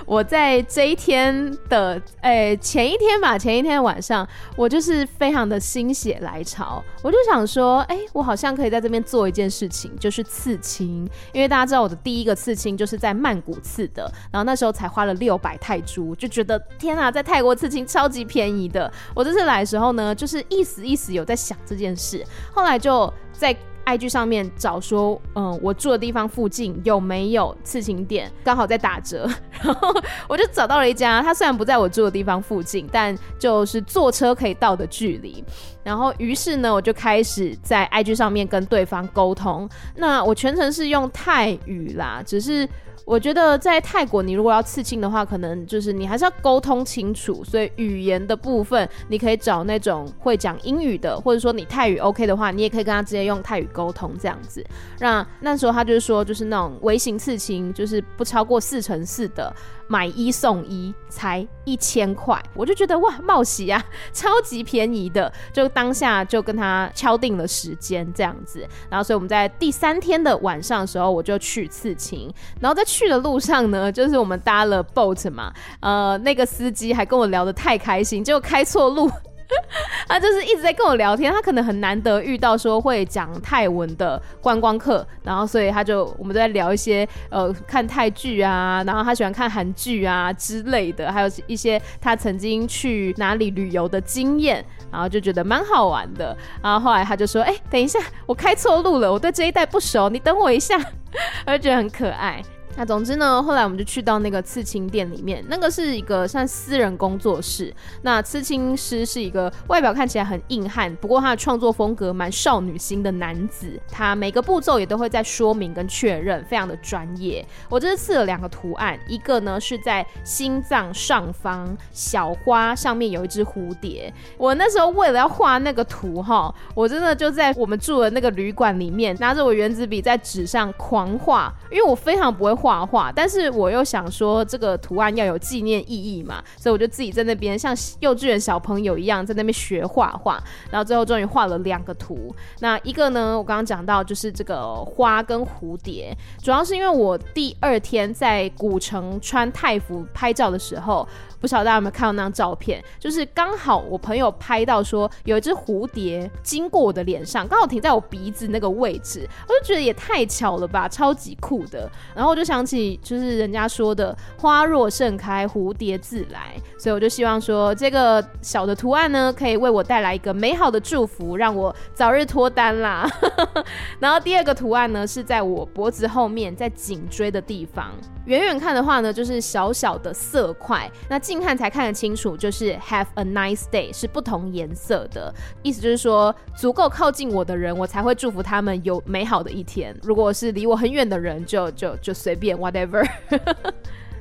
[SPEAKER 1] 我在这一天的诶、前一天吧，前一天晚上我就是非常的心血来潮，我就想说，哎、我好像可以在这边做一件事情，就是刺青。因为大家知道我的第一个刺青就是在曼谷刺的，然后那时候才花了。六百泰铢，就觉得天啊，在泰国刺青超级便宜的。我这次来的时候呢，就是一时一时有在想这件事，后来就在 IG 上面找说，嗯，我住的地方附近有没有刺青店，刚好在打折，然后我就找到了一家。它虽然不在我住的地方附近，但就是坐车可以到的距离。然后于是呢，我就开始在 IG 上面跟对方沟通。那我全程是用泰语啦，只是。我觉得在泰国，你如果要刺青的话，可能就是你还是要沟通清楚，所以语言的部分你可以找那种会讲英语的，或者说你泰语 OK 的话，你也可以跟他直接用泰语沟通这样子。那那时候他就是说，就是那种微型刺青，就是不超过四乘四的。买一送一才一千块，我就觉得哇，冒喜啊，超级便宜的，就当下就跟他敲定了时间这样子，然后所以我们在第三天的晚上的时候，我就去刺青，然后在去的路上呢，就是我们搭了 boat 嘛，呃，那个司机还跟我聊得太开心，结果开错路。他就是一直在跟我聊天，他可能很难得遇到说会讲泰文的观光客，然后所以他就我们都在聊一些呃看泰剧啊，然后他喜欢看韩剧啊之类的，还有一些他曾经去哪里旅游的经验，然后就觉得蛮好玩的。然后后来他就说：“哎、等一下，我开错路了，我对这一带不熟，你等我一下。” 我就觉得很可爱。那总之呢，后来我们就去到那个刺青店里面，那个是一个像私人工作室。那刺青师是一个外表看起来很硬汉，不过他的创作风格蛮少女心的男子。他每个步骤也都会在说明跟确认，非常的专业。我这次刺了两个图案，一个呢是在心脏上方小花上面有一只蝴蝶。我那时候为了要画那个图哈，我真的就在我们住的那个旅馆里面，拿着我原子笔在纸上狂画，因为我非常不会画。画，但是我又想说这个图案要有纪念意义嘛，所以我就自己在那边像幼稚园小朋友一样在那边学画画，然后最后终于画了两个图。那一个呢，我刚刚讲到就是这个花跟蝴蝶，主要是因为我第二天在古城穿太服拍照的时候。不晓得大家有没有看到那张照片，就是刚好我朋友拍到说有一只蝴蝶经过我的脸上，刚好停在我鼻子那个位置，我就觉得也太巧了吧，超级酷的。然后我就想起就是人家说的“花若盛开，蝴蝶自来”，所以我就希望说这个小的图案呢，可以为我带来一个美好的祝福，让我早日脱单啦。然后第二个图案呢，是在我脖子后面，在颈椎的地方。远远看的话呢，就是小小的色块，那近看才看得清楚，就是 Have a nice day 是不同颜色的，意思就是说足够靠近我的人，我才会祝福他们有美好的一天。如果是离我很远的人，就就就随便 whatever。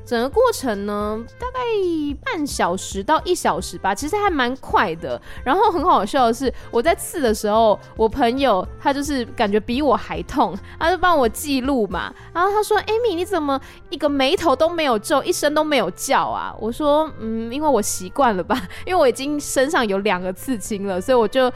[SPEAKER 1] 整个过程呢，大概半小时到一小时吧，其实还蛮快的。然后很好笑的是，我在刺的时候，我朋友他就是感觉比我还痛，他就帮我记录嘛。然后他说：“Amy，你怎么一个眉头都没有皱，一声都没有叫啊？”我说：“嗯，因为我习惯了吧，因为我已经身上有两个刺青了，所以我就。”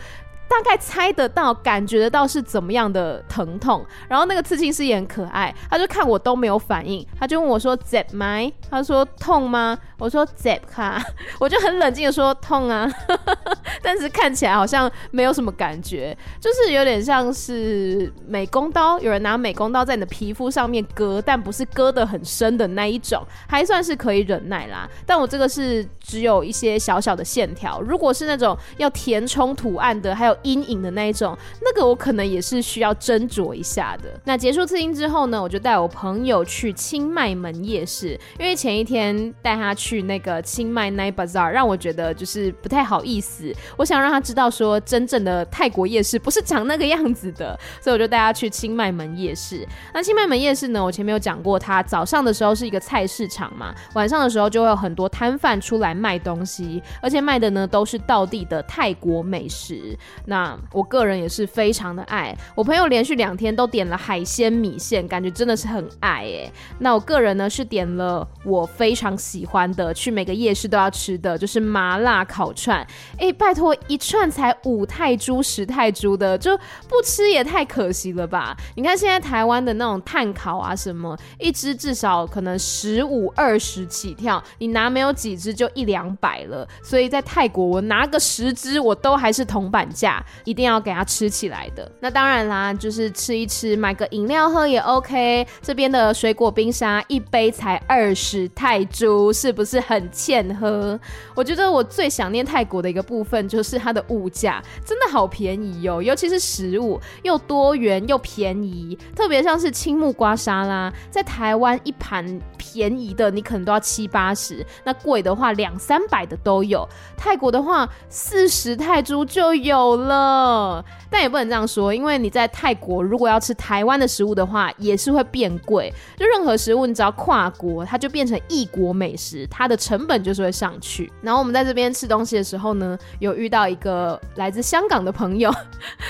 [SPEAKER 1] 大概猜得到，感觉得到是怎么样的疼痛。然后那个刺青师也很可爱，他就看我都没有反应，他就问我说：“Zip my？”？” 他说：“痛吗？”我说：“Zip 哈。”我就很冷静的说：“痛啊。”但是看起来好像没有什么感觉，就是有点像是美工刀，有人拿美工刀在你的皮肤上面割，但不是割得很深的那一种，还算是可以忍耐啦。但我这个是只有一些小小的线条，如果是那种要填充图案的，还有。阴影的那一种，那个我可能也是需要斟酌一下的。那结束刺青之后呢，我就带我朋友去清迈门夜市，因为前一天带他去那个清迈 Night Bazaar，让我觉得就是不太好意思。我想让他知道说，真正的泰国夜市不是长那个样子的，所以我就带他去清迈门夜市。那清迈门夜市呢，我前面有讲过，它早上的时候是一个菜市场嘛，晚上的时候就会有很多摊贩出来卖东西，而且卖的呢都是道地的泰国美食。那我个人也是非常的爱，我朋友连续两天都点了海鲜米线，感觉真的是很爱哎。那我个人呢是点了我非常喜欢的，去每个夜市都要吃的，就是麻辣烤串。哎，拜托，一串才五泰铢、十泰铢的，就不吃也太可惜了吧？你看现在台湾的那种炭烤啊，什么一只至少可能十五二十起跳，你拿没有几只就一两百了。所以在泰国，我拿个十只我都还是铜板价。一定要给它吃起来的。那当然啦，就是吃一吃，买个饮料喝也 OK。这边的水果冰沙一杯才二十泰铢，是不是很欠喝？我觉得我最想念泰国的一个部分就是它的物价，真的好便宜哦，尤其是食物又多元又便宜。特别像是青木瓜沙拉，在台湾一盘便宜的你可能都要七八十，那贵的话两三百的都有。泰国的话四十泰铢就有了。了，但也不能这样说，因为你在泰国如果要吃台湾的食物的话，也是会变贵。就任何食物，你只要跨国，它就变成异国美食，它的成本就是会上去。然后我们在这边吃东西的时候呢，有遇到一个来自香港的朋友。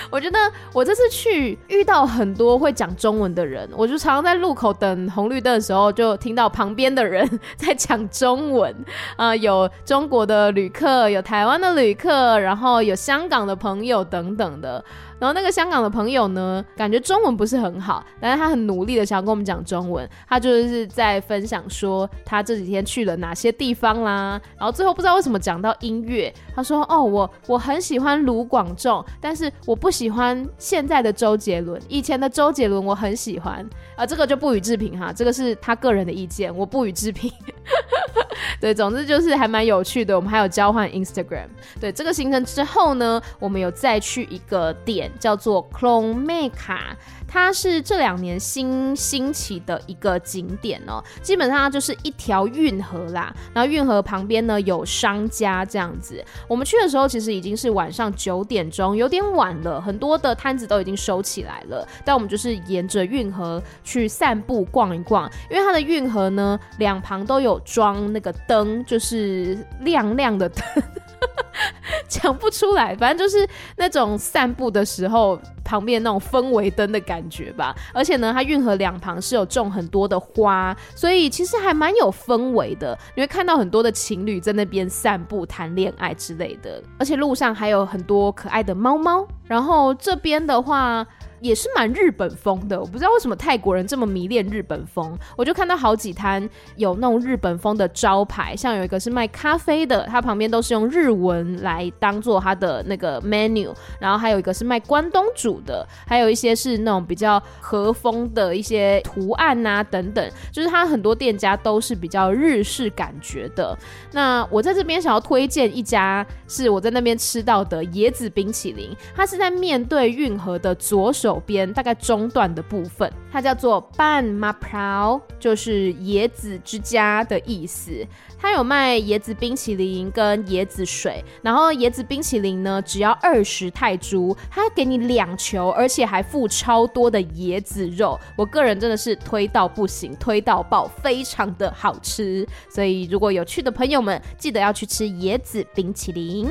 [SPEAKER 1] 我觉得我这次去遇到很多会讲中文的人，我就常常在路口等红绿灯的时候，就听到旁边的人在讲中文。啊、有中国的旅客，有台湾的旅客，然后有香港的朋友。朋友等等的然后那个香港的朋友呢，感觉中文不是很好，但是他很努力的想要跟我们讲中文。他就是在分享说他这几天去了哪些地方啦。然后最后不知道为什么讲到音乐，他说：“哦，我我很喜欢卢广仲，但是我不喜欢现在的周杰伦。以前的周杰伦我很喜欢。”啊，这个就不予置评哈，这个是他个人的意见，我不予置评。对，总之就是还蛮有趣的。我们还有交换 Instagram。对，这个行程之后呢，我们有再去一个点。叫做 Klong Meka，它是这两年新兴起的一个景点哦。基本上就是一条运河啦，然后运河旁边呢有商家这样子。我们去的时候其实已经是晚上九点钟，有点晚了，很多的摊子都已经收起来了。但我们就是沿着运河去散步逛一逛，因为它的运河呢两旁都有装那个灯，就是亮亮的灯。讲不出来，反正就是那种散步的时候旁边那种氛围灯的感觉吧。而且呢，它运河两旁是有种很多的花，所以其实还蛮有氛围的。你会看到很多的情侣在那边散步、谈恋爱之类的。而且路上还有很多可爱的猫猫。然后这边的话。也是蛮日本风的，我不知道为什么泰国人这么迷恋日本风。我就看到好几摊有那种日本风的招牌，像有一个是卖咖啡的，它旁边都是用日文来当做它的那个 menu，然后还有一个是卖关东煮的，还有一些是那种比较和风的一些图案啊等等，就是它很多店家都是比较日式感觉的。那我在这边想要推荐一家是我在那边吃到的椰子冰淇淋，它是在面对运河的左手。手边大概中段的部分，它叫做半马普劳，就是椰子之家的意思。它有卖椰子冰淇淋跟椰子水，然后椰子冰淇淋呢，只要二十泰铢，它给你两球，而且还附超多的椰子肉。我个人真的是推到不行，推到爆，非常的好吃。所以如果有去的朋友们，记得要去吃椰子冰淇淋。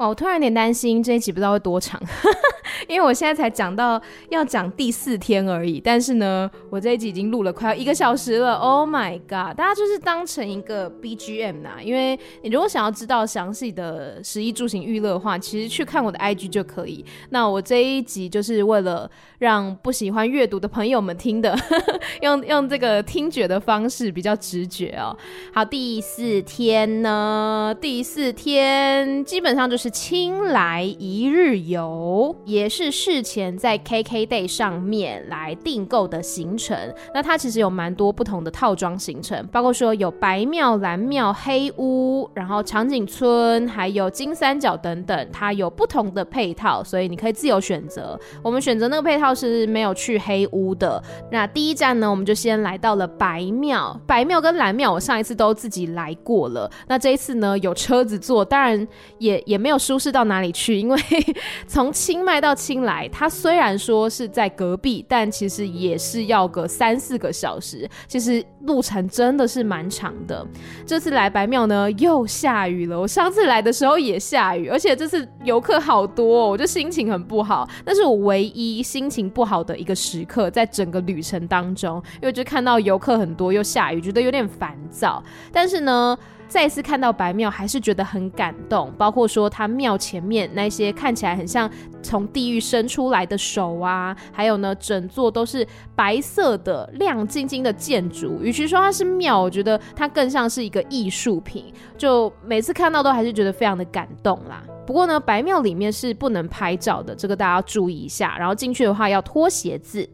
[SPEAKER 1] 哦，我突然有点担心这一集不知道会多长。因为我现在才讲到要讲第四天而已，但是呢，我这一集已经录了快要一个小时了。Oh my god！大家就是当成一个 BGM 啦，因为你如果想要知道详细的十一住行娱乐的话，其实去看我的 IG 就可以。那我这一集就是为了让不喜欢阅读的朋友们听的，用用这个听觉的方式比较直觉哦。好，第四天呢，第四天基本上就是青来一日游，也。是事前在 KKday 上面来订购的行程，那它其实有蛮多不同的套装行程，包括说有白庙、蓝庙、黑屋，然后长颈村，还有金三角等等，它有不同的配套，所以你可以自由选择。我们选择那个配套是没有去黑屋的。那第一站呢，我们就先来到了白庙。白庙跟蓝庙，我上一次都自己来过了，那这一次呢，有车子坐，当然也也没有舒适到哪里去，因为 从清迈到清莱，它虽然说是在隔壁，但其实也是要个三四个小时，其实路程真的是蛮长的。这次来白庙呢，又下雨了。我上次来的时候也下雨，而且这次游客好多哦，我就心情很不好。那是我唯一心情不好的一个时刻，在整个旅程当中，因为就看到游客很多又下雨，觉得有点烦躁。但是呢，再次看到白庙，还是觉得很感动。包括说，它庙前面那些看起来很像从地狱伸出来的手啊，还有呢，整座都是白色的亮晶晶的建筑。与其说它是庙，我觉得它更像是一个艺术品。就每次看到都还是觉得非常的感动啦。不过呢，白庙里面是不能拍照的，这个大家要注意一下。然后进去的话要脱鞋子。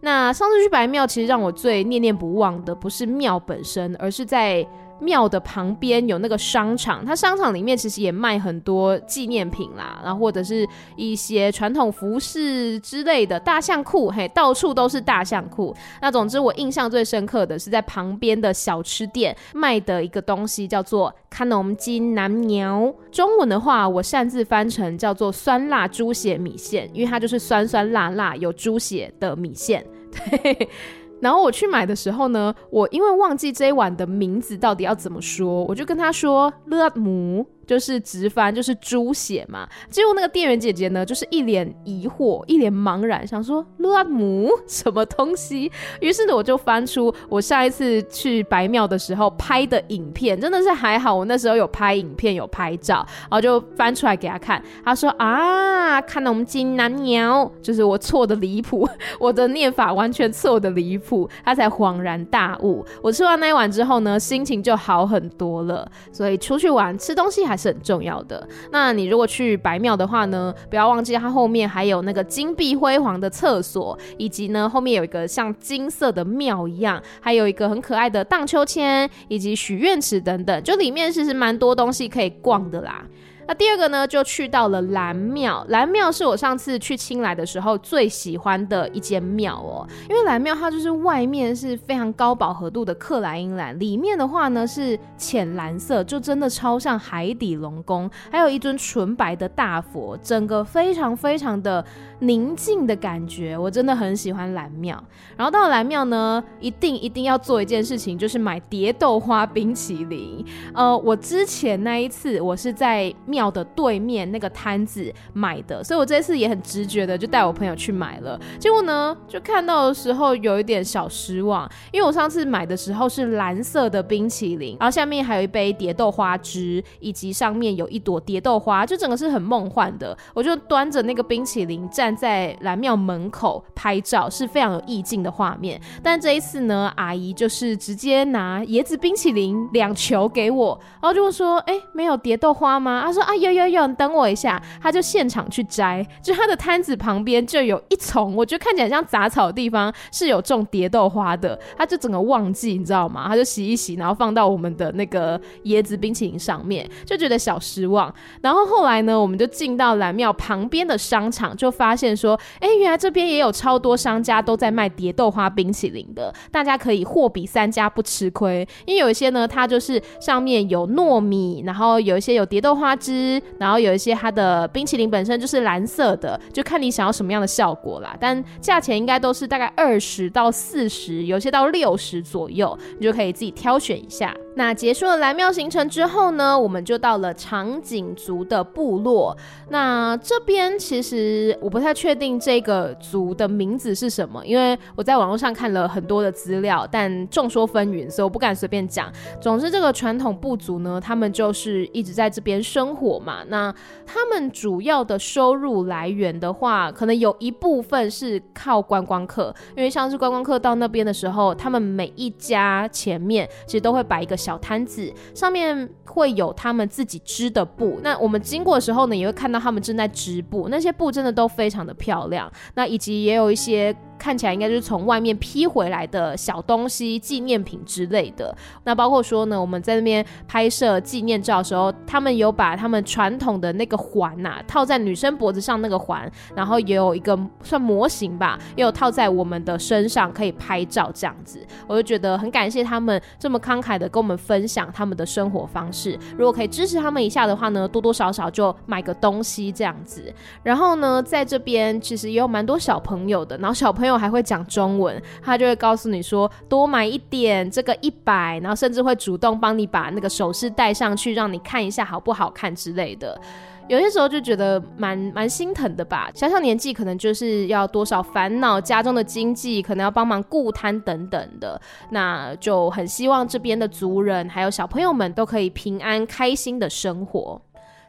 [SPEAKER 1] 那上次去白庙，其实让我最念念不忘的，不是庙本身，而是在。庙的旁边有那个商场，它商场里面其实也卖很多纪念品啦，然后或者是一些传统服饰之类的。大象裤，嘿，到处都是大象裤。那总之，我印象最深刻的是在旁边的小吃店卖的一个东西，叫做卡农金南苗。中文的话，我擅自翻成叫做酸辣猪血米线，因为它就是酸酸辣辣有猪血的米线。对。然后我去买的时候呢，我因为忘记这一碗的名字到底要怎么说，我就跟他说勒姆。就是直翻就是猪血嘛，结果那个店员姐姐呢，就是一脸疑惑，一脸茫然，想说勒姆 什么东西。于是呢，我就翻出我上一次去白庙的时候拍的影片，真的是还好，我那时候有拍影片，有拍照，然后就翻出来给他看。他说啊，看到我们金南鸟，就是我错的离谱，我的念法完全错的离谱，他才恍然大悟。我吃完那一碗之后呢，心情就好很多了。所以出去玩吃东西还还是很重要的。那你如果去白庙的话呢，不要忘记它后面还有那个金碧辉煌的厕所，以及呢后面有一个像金色的庙一样，还有一个很可爱的荡秋千，以及许愿池等等，就里面其实蛮多东西可以逛的啦。那第二个呢，就去到了蓝庙。蓝庙是我上次去青来的时候最喜欢的一间庙哦，因为蓝庙它就是外面是非常高饱和度的克莱因蓝，里面的话呢是浅蓝色，就真的超像海底龙宫，还有一尊纯白的大佛，整个非常非常的宁静的感觉，我真的很喜欢蓝庙。然后到蓝庙呢，一定一定要做一件事情，就是买蝶豆花冰淇淋。呃，我之前那一次我是在庙的对面那个摊子买的，所以我这次也很直觉的就带我朋友去买了。结果呢，就看到的时候有一点小失望，因为我上次买的时候是蓝色的冰淇淋，然后下面还有一杯蝶豆花汁，以及上面有一朵蝶豆花，就整个是很梦幻的。我就端着那个冰淇淋站在蓝庙门口拍照，是非常有意境的画面。但这一次呢，阿姨就是直接拿椰子冰淇淋两球给我，然后就说：“哎、没有蝶豆花吗？”她说。啊，有有有，你等我一下，他就现场去摘，就他的摊子旁边就有一丛，我觉得看起来像杂草的地方是有种蝶豆花的，他就整个忘记，你知道吗？他就洗一洗，然后放到我们的那个椰子冰淇淋上面，就觉得小失望。然后后来呢，我们就进到蓝庙旁边的商场，就发现现说，哎，原来这边也有超多商家都在卖蝶豆花冰淇淋的，大家可以货比三家不吃亏，因为有一些呢，它就是上面有糯米，然后有一些有蝶豆花汁，然后有一些它的冰淇淋本身就是蓝色的，就看你想要什么样的效果啦。但价钱应该都是大概二十到四十，有些到六十左右，你就可以自己挑选一下。那结束了蓝庙行程之后呢，我们就到了长颈族的部落。那这边其实我不太确定这个族的名字是什么，因为我在网络上看了很多的资料，但众说纷纭，所以我不敢随便讲。总之，这个传统部族呢，他们就是一直在这边生活嘛。那他们主要的收入来源的话，可能有一部分是靠观光客，因为像是观光客到那边的时候，他们每一家前面其实都会摆一个。小摊子上面会有他们自己织的布，那我们经过的时候呢，也会看到他们正在织布，那些布真的都非非常的漂亮，那以及也有一些。看起来应该就是从外面批回来的小东西、纪念品之类的。那包括说呢，我们在那边拍摄纪念照的时候，他们有把他们传统的那个环呐、套在女生脖子上那个环，然后也有一个算模型吧，也有套在我们的身上可以拍照这样子。我就觉得很感谢他们这么慷慨的跟我们分享他们的生活方式。如果可以支持他们一下的话呢，多多少少就买个东西这样子。然后呢，在这边其实也有蛮多小朋友的，然后小朋友。还会讲中文，他就会告诉你说多买一点，这个一百，然后甚至会主动帮你把那个首饰戴上去，让你看一下好不好看之类的。有些时候就觉得蛮蛮心疼的吧，小小年纪可能就是要多少烦恼家中的经济，可能要帮忙顾摊等等的，那就很希望这边的族人还有小朋友们都可以平安开心的生活。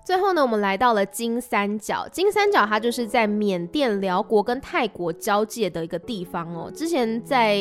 [SPEAKER 1] 最后呢，我们来到了金三角。金三角它就是在缅甸、寮国跟泰国交界的一个地方哦。之前在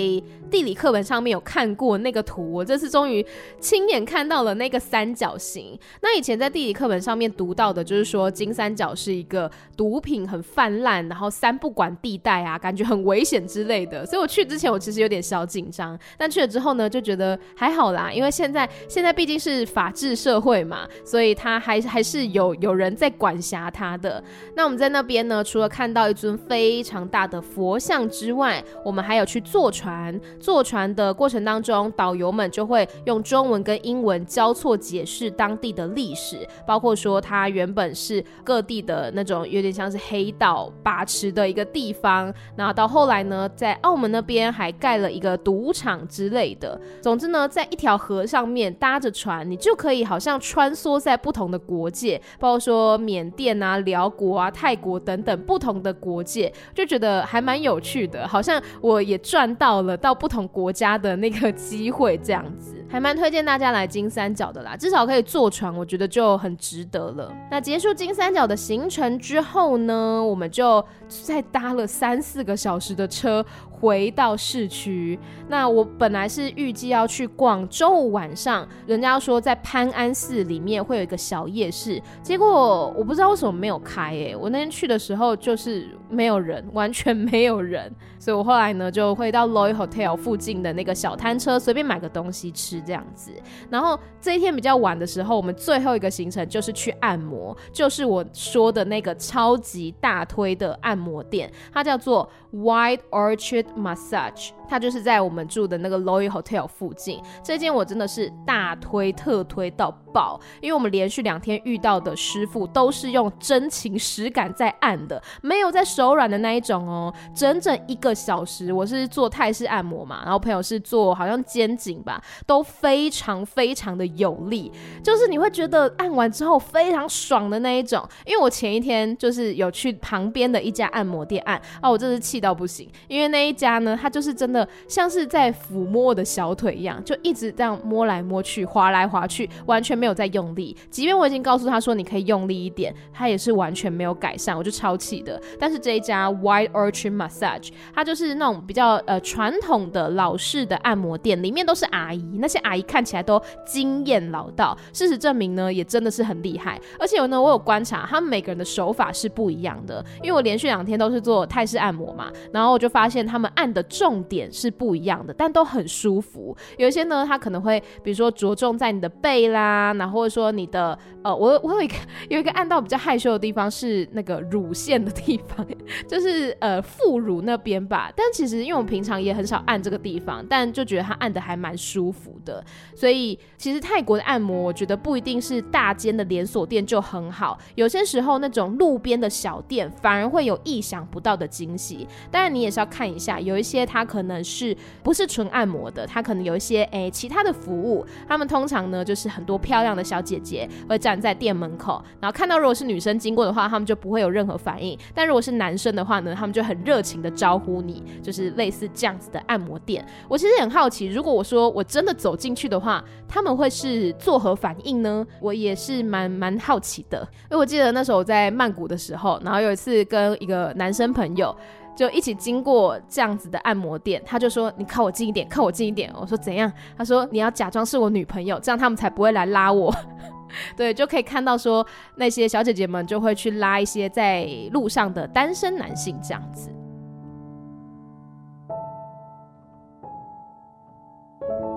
[SPEAKER 1] 地理课本上面有看过那个图，我这次终于亲眼看到了那个三角形。那以前在地理课本上面读到的就是说，金三角是一个毒品很泛滥，然后三不管地带啊，感觉很危险之类的。所以我去之前，我其实有点小紧张，但去了之后呢，就觉得还好啦，因为现在现在毕竟是法治社会嘛，所以它还还是。有有人在管辖他的。那我们在那边呢，除了看到一尊非常大的佛像之外，我们还有去坐船。坐船的过程当中，导游们就会用中文跟英文交错解释当地的历史，包括说它原本是各地的那种有点像是黑道把持的一个地方，然后到后来呢，在澳门那边还盖了一个赌场之类的。总之呢，在一条河上面搭着船，你就可以好像穿梭在不同的国界。包括说缅甸啊、辽国啊、泰国等等不同的国界，就觉得还蛮有趣的，好像我也赚到了到不同国家的那个机会，这样子。还蛮推荐大家来金三角的啦，至少可以坐船，我觉得就很值得了。那结束金三角的行程之后呢，我们就再搭了三四个小时的车。回到市区，那我本来是预计要去逛周五晚上，人家说在潘安寺里面会有一个小夜市，结果我不知道为什么没有开诶、我那天去的时候就是没有人，完全没有人，所以我后来呢就会到 Loy Hotel 附近的那个小摊车随便买个东西吃这样子。然后这一天比较晚的时候，我们最后一个行程就是去按摩，就是我说的那个超级大推的按摩店，它叫做 White Orchid Massage。它就是在我们住的那个 Loyal Hotel 附近，这间我真的是大推特推到爆，因为我们连续两天遇到的师傅都是用真情实感在按的，没有在手软的那一种哦。整整一个小时，我是做泰式按摩嘛，然后朋友是做好像肩颈吧，都非常非常的有力，就是你会觉得按完之后非常爽的那一种。因为我前一天就是有去旁边的一家按摩店按，啊，我真是气到不行，因为那一家呢，它就是真的。像是在抚摸我的小腿一样，就一直这样摸来摸去，滑来滑去，完全没有在用力。即便我已经告诉他说你可以用力一点，他也是完全没有改善，我就超气的。但是这一家 White Orchid Massage，它就是那种比较呃传统的老式的按摩店，里面都是阿姨，那些阿姨看起来都经验老道。事实证明呢，也真的是很厉害。而且呢，我有观察，他们每个人的手法是不一样的，因为我连续两天都是做泰式按摩嘛，然后我就发现他们按的重点是不一样的，但都很舒服。有一些呢，他可能会比如说着重在你的背啦，然后或者说你的呃，我 我有一个有一个按到比较害羞的地方是那个乳腺的地方，就是呃副乳那边吧。但其实因为我平常也很少按这个地方，但就觉得他按的还蛮舒服的。所以其实泰国的按摩，我觉得不一定是大间的连锁店就很好，有些时候那种路边的小店反而会有意想不到的惊喜。当然你也是要看一下，有一些它可能是不是纯按摩的，它可能有一些诶、其他的服务。他们通常呢就是很多漂亮的小姐姐会站在店门口，然后看到如果是女生经过的话，他们就不会有任何反应；但如果是男生的话呢，他们就很热情的招呼你，就是类似这样子的按摩店。我其实很好奇，如果我说我真的走进去的话，他们会是作何反应呢？我也是蛮蛮好奇的。因为我记得那时候我在曼谷的时候，然后有一次跟一个男生朋友就一起经过这样子的按摩店，他就说：“你靠我近一点，靠我近一点。”我说：“怎样？”他说：“你要假装是我女朋友，这样他们才不会来拉我。”对，就可以看到说那些小姐姐们就会去拉一些在路上的单身男性这样子。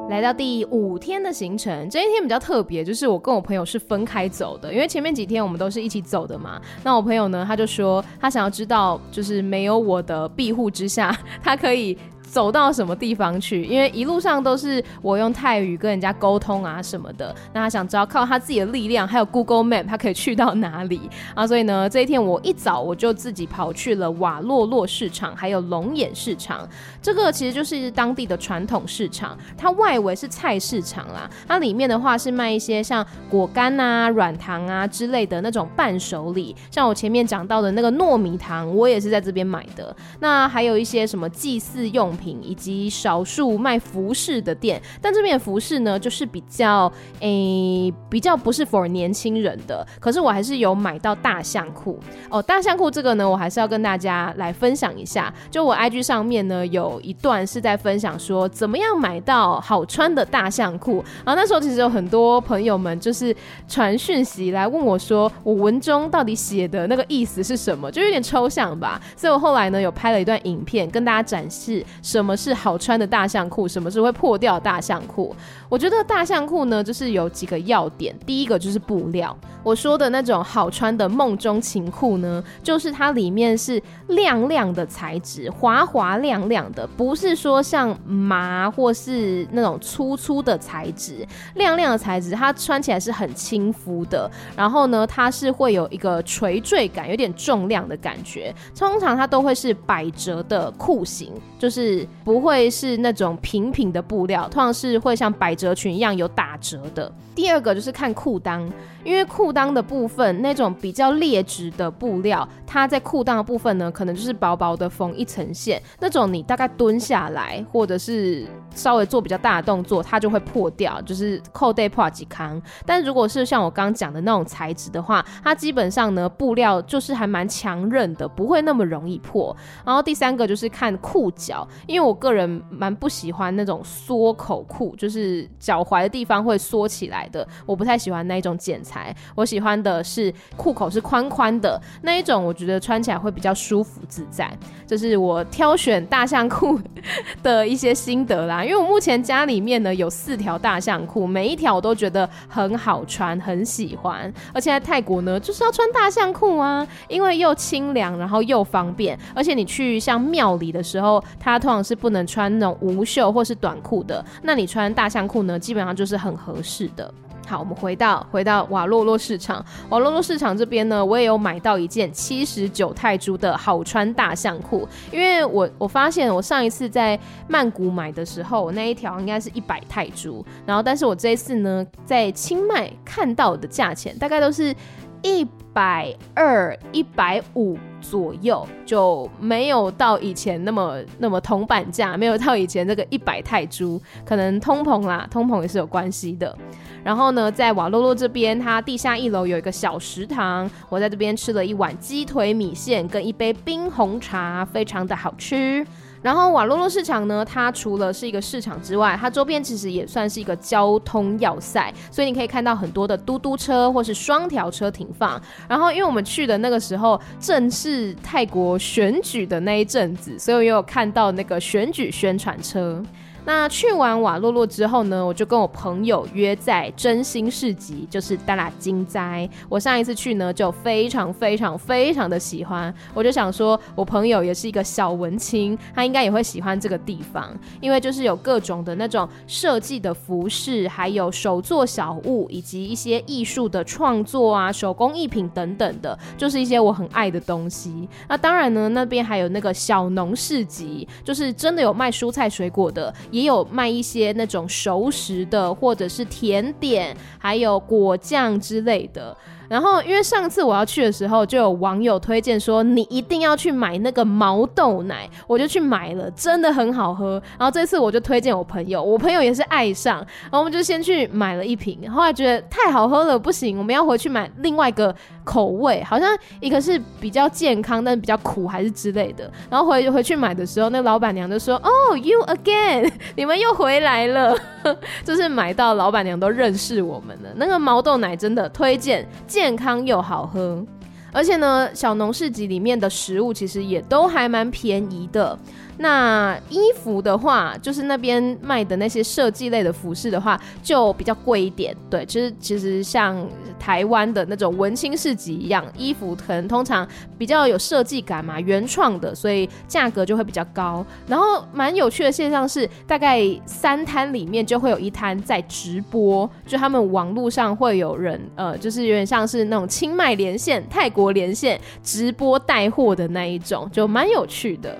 [SPEAKER 1] 来到第五天的行程，这一天比较特别，就是我跟我朋友是分开走的，因为前面几天我们都是一起走的嘛。那我朋友呢，他就说他想要知道，就是没有我的庇护之下，他可以。走到什么地方去？因为一路上都是我用泰语跟人家沟通啊什么的。那他想知道靠他自己的力量，还有 Google Map，他可以去到哪里 啊？所以呢，这一天我一早我就自己跑去了瓦洛洛市场，还有龙眼市场。这个其实就是当地的传统市场，它外围是菜市场啦。它里面的话是卖一些像果干啊、软糖啊之类的那种伴手礼，像我前面讲到的那个糯米糖，我也是在这边买的。那还有一些什么祭祀用品。以及少数卖服饰的店，但这边的服饰呢，就是比较诶、比较不是 for 年轻人的。可是我还是有买到大象裤哦，大象裤这个呢，我还是要跟大家来分享一下。就我 IG 上面呢，有一段是在分享说怎么样买到好穿的大象裤。然后那时候其实有很多朋友们就是传讯息来问我说，我文中到底写的那个意思是什么？就有点抽象吧。所以我后来呢，有拍了一段影片跟大家展示。什么是好穿的大象裤？什么是会破掉的大象裤？我觉得大象裤呢，就是有几个要点。第一个就是布料，我说的那种好穿的梦中情裤呢，就是它里面是亮亮的材质，滑滑亮亮的，不是说像麻或是那种粗粗的材质，亮亮的材质，它穿起来是很亲肤的。然后呢，它是会有一个垂坠感，有点重量的感觉。通常它都会是百褶的裤型，就是。不会是那种平平的布料，通常是会像百褶裙一样有打折的。第二个就是看裤裆。因为裤裆的部分那种比较劣质的布料，它在裤裆的部分呢，可能就是薄薄的缝一层线，那种你大概蹲下来或者是稍微做比较大的动作，它就会破掉，就是扣带破几康。但如果是像我刚刚讲的那种材质的话，它基本上呢，布料就是还蛮强韧的，不会那么容易破。然后第三个就是看裤脚，因为我个人蛮不喜欢那种缩口裤，就是脚踝的地方会缩起来的，我不太喜欢那一种剪裁。我喜欢的是裤口是宽宽的那一种，我觉得穿起来会比较舒服自在。这是我挑选大象裤 的一些心得啦。因为我目前家里面呢有四条大象裤，每一条我都觉得很好穿，很喜欢。而且在泰国呢，就是要穿大象裤啊，因为又清凉，然后又方便。而且你去像庙里的时候，它通常是不能穿那种无袖或是短裤的，那你穿大象裤呢，基本上就是很合适的。好，我们回到回到瓦洛洛市场。瓦洛洛市场这边呢，我也有买到一件七十九泰铢的好穿大象裤。因为我我发现我上一次在曼谷买的时候，那一条应该是一百泰铢，然后但是我这一次呢，在清迈看到的价钱大概都是一百二、一百五左右，就没有到以前那么那么铜板价，没有到以前这个一百泰铢，可能通膨啦，通膨也是有关系的。然后呢，在瓦洛洛这边，它地下一楼有一个小食堂，我在这边吃了一碗鸡腿米线跟一杯冰红茶，非常的好吃。然后瓦洛洛市场呢，它除了是一个市场之外，它周边其实也算是一个交通要塞，所以你可以看到很多的嘟嘟车或是双条车停放。然后因为我们去的那个时候正是泰国选举的那一阵子，所以我也有看到那个选举宣传车。那去完瓦洛洛之后呢，我就跟我朋友约在真心市集，就是达拉金斋。我上一次去呢，就非常非常非常的喜欢。我就想说，我朋友也是一个小文青，他应该也会喜欢这个地方，因为就是有各种的那种设计的服饰，还有手作小物，以及一些艺术的创作啊、手工艺品等等的，就是一些我很爱的东西。那当然呢，那边还有那个小农市集，就是真的有卖蔬菜水果的。也有卖一些那种熟食的，或者是甜点，还有果酱之类的。然后，因为上次我要去的时候，就有网友推荐说你一定要去买那个毛豆奶，我就去买了，真的很好喝。然后这次我就推荐我朋友，我朋友也是爱上，然后我们就先去买了一瓶，后来觉得太好喝了，不行，我们要回去买另外一个口味，好像一个是比较健康，但是比较苦还是之类的。然后回回去买的时候，那老板娘就说：“哦，you again，你们又回来了。”就是买到老板娘都认识我们了。那个毛豆奶真的推荐。健康又好喝，而且呢，小农市集里面的食物其实也都还蛮便宜的。那衣服的话，就是那边卖的那些设计类的服饰的话，就比较贵一点。对，其实其实像台湾的那种文青市集一样，衣服可能通常比较有设计感嘛，原创的，所以价格就会比较高。然后蛮有趣的现象是，大概三摊里面就会有一摊在直播，就他们网络上会有人，呃，就是有点像是那种清迈连线、泰国连线直播带货的那一种，就蛮有趣的。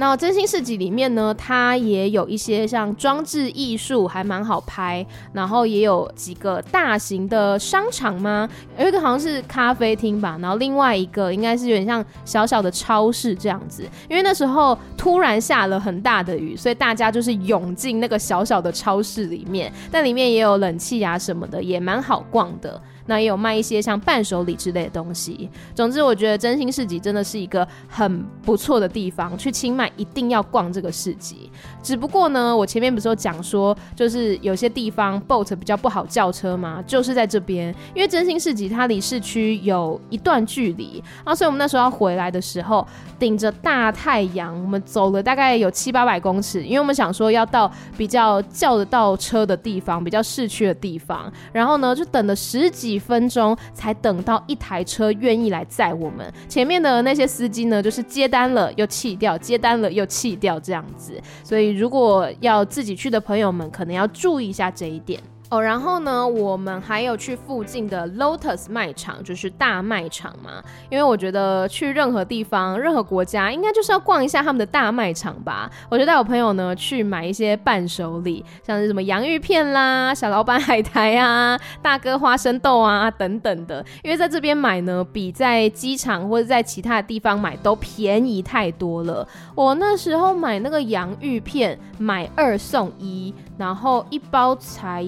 [SPEAKER 1] 那真心市集里面呢，它也有一些像装置艺术，还蛮好拍。然后也有几个大型的商场吗？有一个好像是咖啡厅吧，然后另外一个应该是有点像小小的超市这样子。因为那时候突然下了很大的雨，所以大家就是涌进那个小小的超市里面，但里面也有冷气啊什么的，也蛮好逛的。那也有卖一些像伴手礼之类的东西。总之，我觉得真心市集真的是一个很不错的地方，去清迈一定要逛这个市集。只不过呢，我前面不是有讲说，就是有些地方 boat 比较不好叫车嘛，就是在这边，因为真心市集它离市区有一段距离啊，所以我们那时候要回来的时候，顶着大太阳，我们走了大概有七八百公尺，因为我们想说要到比较叫得到车的地方，比较市区的地方，然后呢，就等了十几。分钟才等到一台车愿意来载我们，前面的那些司机呢，就是接单了又弃掉，接单了又弃掉这样子，所以如果要自己去的朋友们，可能要注意一下这一点。哦，然后呢，我们还有去附近的 Lotus 卖场，就是大卖场嘛。因为我觉得去任何地方、任何国家，应该就是要逛一下他们的大卖场吧。我就带我朋友呢去买一些伴手礼，像是什么洋芋片啦、小老板 海苔啊、大哥花生豆啊等等的。因为在这边买呢，比在机场或者在其他地方买都便宜太多了。我那时候买那个洋芋片，买二送一。然后一包才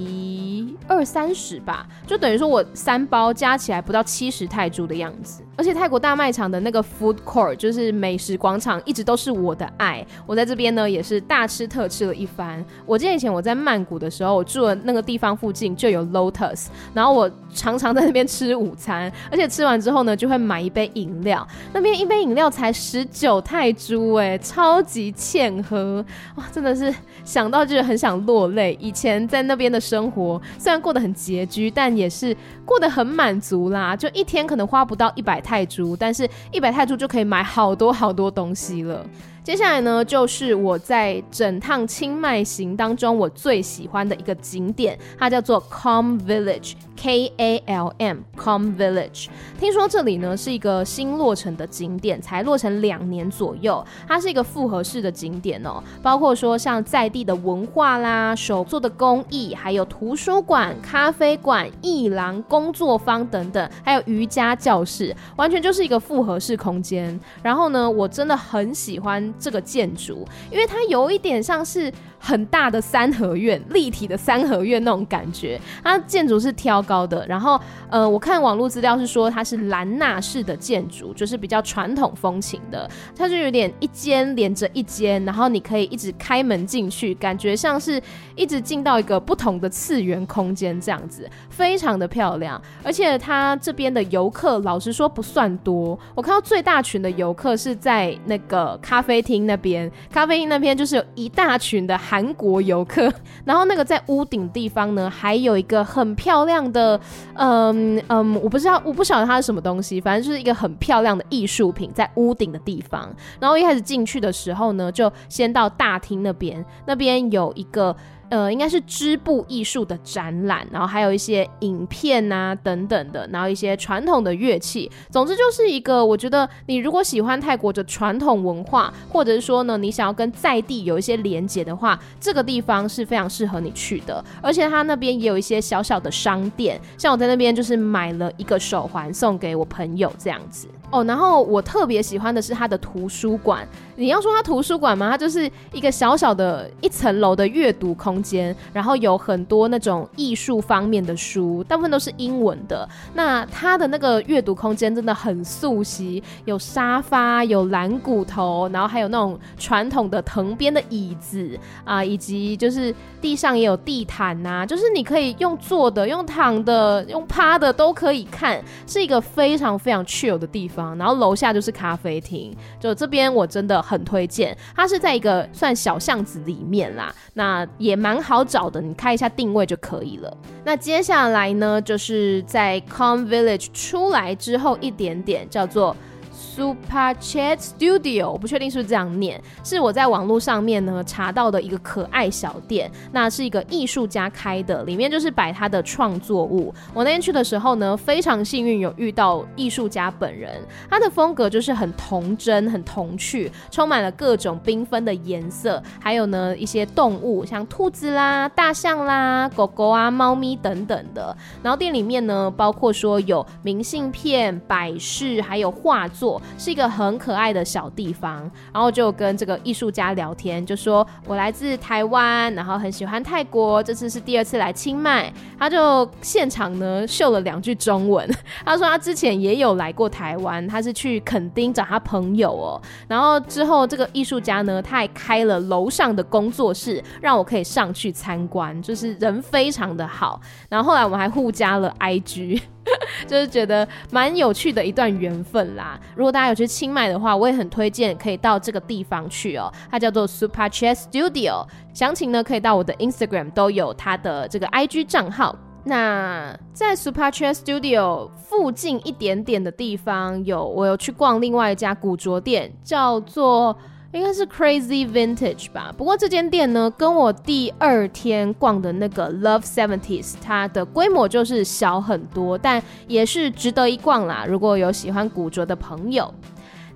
[SPEAKER 1] 二三十吧，就等于说我三包加起来不到七十泰铢的样子。而且泰国大卖场的那个 food court 就是美食广场，一直都是我的爱。我在这边呢也是大吃特吃了一番。我记得以前我在曼谷的时候，我住的那个地方附近就有 Lotus，然后我常常在那边吃午餐，而且吃完之后呢就会买一杯饮料。那边一杯饮料才十九泰铢，哎，超级欠喝哇！真的是想到就是很想落。泪，以前在那边的生活虽然过得很拮据，但也是过得很满足啦。就一天可能花不到一百泰铢，但是一百泰铢就可以买好多好多东西了。接下来呢，就是我在整趟清迈行当中我最喜欢的一个景点，它叫做 Com Village，K A L M Com Village，。听说这里呢是一个新落成的景点，才落成两年左右。它是一个复合式的景点哦，包括说像在地的文化啦、手做的工艺，还有图书馆、咖啡馆、艺廊、工作坊等等，还有瑜伽教室，完全就是一个复合式空间。然后呢，我真的很喜欢。这个建筑，因为它有一点像是很大的三合院，立体的三合院那种感觉。它建筑是挑高的，然后呃，我看网络资料是说它是兰纳式的建筑，就是比较传统风情的。它就有点一间连着一间，然后你可以一直开门进去，感觉像是一直进到一个不同的次元空间这样子，非常的漂亮。而且它这边的游客，老实说不算多。我看到最大群的游客是在那个咖啡厅那边，咖啡厅那边就是有一大群的。韩国游客，然后那个在屋顶地方呢，还有一个很漂亮的，嗯嗯，我不知道，我不晓得它是什么东西，反正就是一个很漂亮的艺术品在屋顶的地方。然后一开始进去的时候呢，就先到大厅那边，那边有一个。呃，应该是织布艺术的展览，然后还有一些影片啊等等的，然后一些传统的乐器。总之就是一个，我觉得你如果喜欢泰国的传统文化，或者是说呢，你想要跟在地有一些连接的话，这个地方是非常适合你去的。而且它那边也有一些小小的商店，像我在那边就是买了一个手环送给我朋友这样子。哦，然后我特别喜欢的是它的图书馆。你要说它图书馆吗？它就是一个小小的一层楼的阅读空间，然后有很多那种艺术方面的书，大部分都是英文的。那它的那个阅读空间真的很素悉，有沙发，有蓝骨头，然后还有那种传统的藤编的椅子啊，以及就是地上也有地毯呐，就是你可以用坐的、用躺的、用趴的都可以看，是一个非常非常 chill 的地方。然后楼下就是咖啡厅，就这边我真的很推荐。它是在一个算小巷子里面啦，那也蛮好找的，你开一下定位就可以了。那接下来呢，就是在 Com Village 出来之后一点点，叫做。Super Chat Studio，我不确定是不是这样念，是我在网络上面呢查到的一个可爱小店，那是一个艺术家开的，里面就是摆他的创作物。我那天去的时候呢，非常幸运有遇到艺术家本人，他的风格就是很童真、很童趣，充满了各种缤纷的颜色，还有呢一些动物，像兔子啦、大象啦、狗狗啊、猫咪等等的。然后店里面呢，包括说有明信片、摆饰，还有画作。是一个很可爱的小地方，然后就跟这个艺术家聊天，就说我来自台湾，然后很喜欢泰国，这次是第二次来清迈。他就现场呢秀了两句中文，他说他之前也有来过台湾，他是去垦丁找他朋友哦。然后之后这个艺术家呢，他还开了楼上的工作室，让我可以上去参观，就是人非常的好。然后后来我们还互加了 IG。就是觉得蛮有趣的一段缘分啦。如果大家有去清迈的话，我也很推荐可以到这个地方去哦。它叫做 Supachet Studio，详情呢可以到我的 Instagram 都有它的这个 IG 账号。那在 Supachet Studio 附近一点点的地方有，我有去逛另外一家古着店，叫做。应该是 Crazy Vintage 吧，不过这间店呢，跟我第二天逛的那个 Love Seventies，它的规模就是小很多，但也是值得一逛啦。如果有喜欢古着的朋友。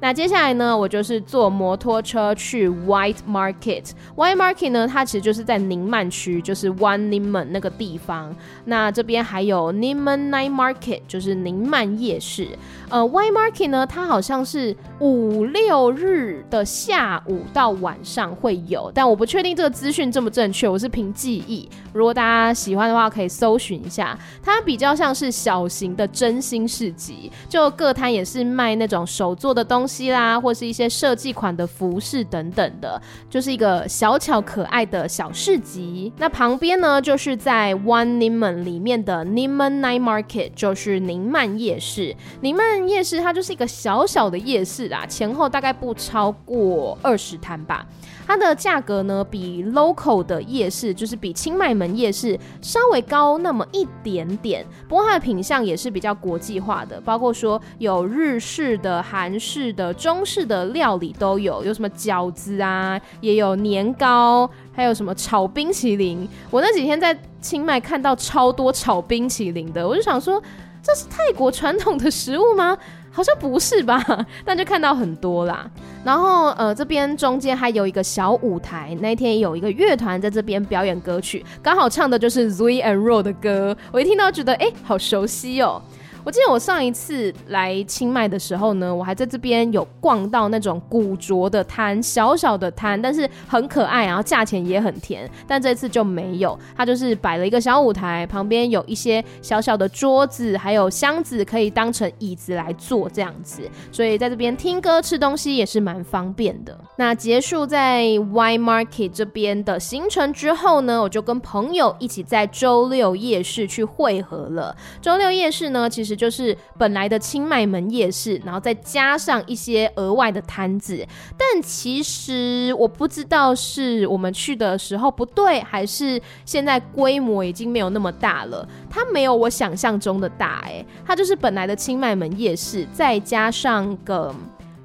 [SPEAKER 1] 那接下来呢，我就是坐摩托车去 White Market。White Market 呢，它其实就是在宁曼区，就是 One Niman 那个地方。那这边还有 Niman Night Market，就是宁曼夜市。呃，Y Market 呢，它好像是五六日的下午到晚上会有，但我不确定这个资讯正不正确，我是凭记忆。如果大家喜欢的话，可以搜寻一下。它比较像是小型的真心市集，就各摊也是卖那种手做的东西啦，或是一些设计款的服饰等等的，就是一个小巧可爱的小市集。那旁边呢，就是在 One Niman 里面的 Niman Night Market，就是宁曼夜市。宁曼夜市它就是一个小小的夜市啦，前后大概不超过二十摊吧。它的价格呢，比 local 的夜市，就是比清迈门夜市稍微高那么一点点。不过它的品相也是比较国际化的，包括说有日式的、韩式。的中式的料理都有，有什么饺子啊，也有年糕，还有什么炒冰淇淋。我那几天在清迈看到超多炒冰淇淋的，我就想说，这是泰国传统的食物吗？好像不是吧，但就看到很多啦。然后呃，这边中间还有一个小舞台，那一天有一个乐团在这边表演歌曲，刚好唱的就是 Zoo and Roll 的歌。我一听到觉得哎，好熟悉哦。我记得我上一次来清迈的时候呢，我还在这边有逛到那种古着的摊，小小的摊，但是很可爱，然后价钱也很甜。但这次就没有，它就是摆了一个小舞台，旁边有一些小小的桌子，还有箱子可以当成椅子来坐这样子，所以在这边听歌吃东西也是蛮方便的。那结束在 Y Market 这边的行程之后呢，我就跟朋友一起在周六夜市去汇合了。周六夜市呢，其实。就是本来的清迈门夜市，然后再加上一些额外的摊子。但其实我不知道是我们去的时候不对，还是现在规模已经没有那么大了。它没有我想象中的大，欸，诶，它就是本来的清迈门夜市，再加上个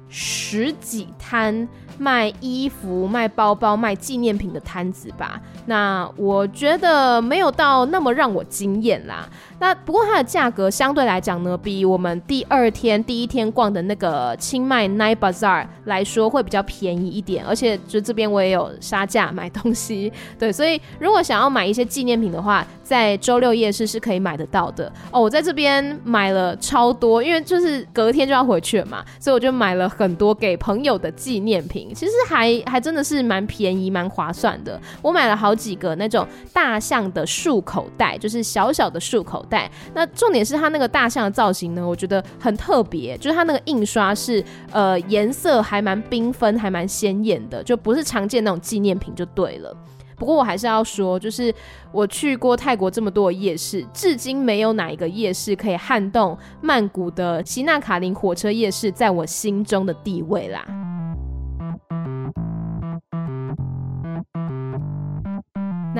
[SPEAKER 1] 十几摊卖衣服、卖包包、卖纪念品的摊子吧。那我觉得没有到那么让我惊艳啦。那不过它的价格相对来讲呢，比我们第二天第一天逛的那个清迈 Night Bazaar 来说会比较便宜一点，而且就这边我也有杀价买东西，对，所以如果想要买一些纪念品的话，在周六夜市是可以买得到的哦。我在这边买了超多，因为就是隔天就要回去了嘛，所以我就买了很多给朋友的纪念品，其实还还真的是蛮便宜蛮划算的。我买了好几个那种大象的束口袋，就是小小的束口袋。那重点是它那个大象的造型呢，我觉得很特别，就是它那个印刷是呃颜色还蛮缤纷，还蛮鲜艳的，就不是常见那种纪念品就对了。不过我还是要说，就是我去过泰国这么多夜市，至今没有哪一个夜市可以撼动曼谷的西纳卡林火车夜市在我心中的地位啦。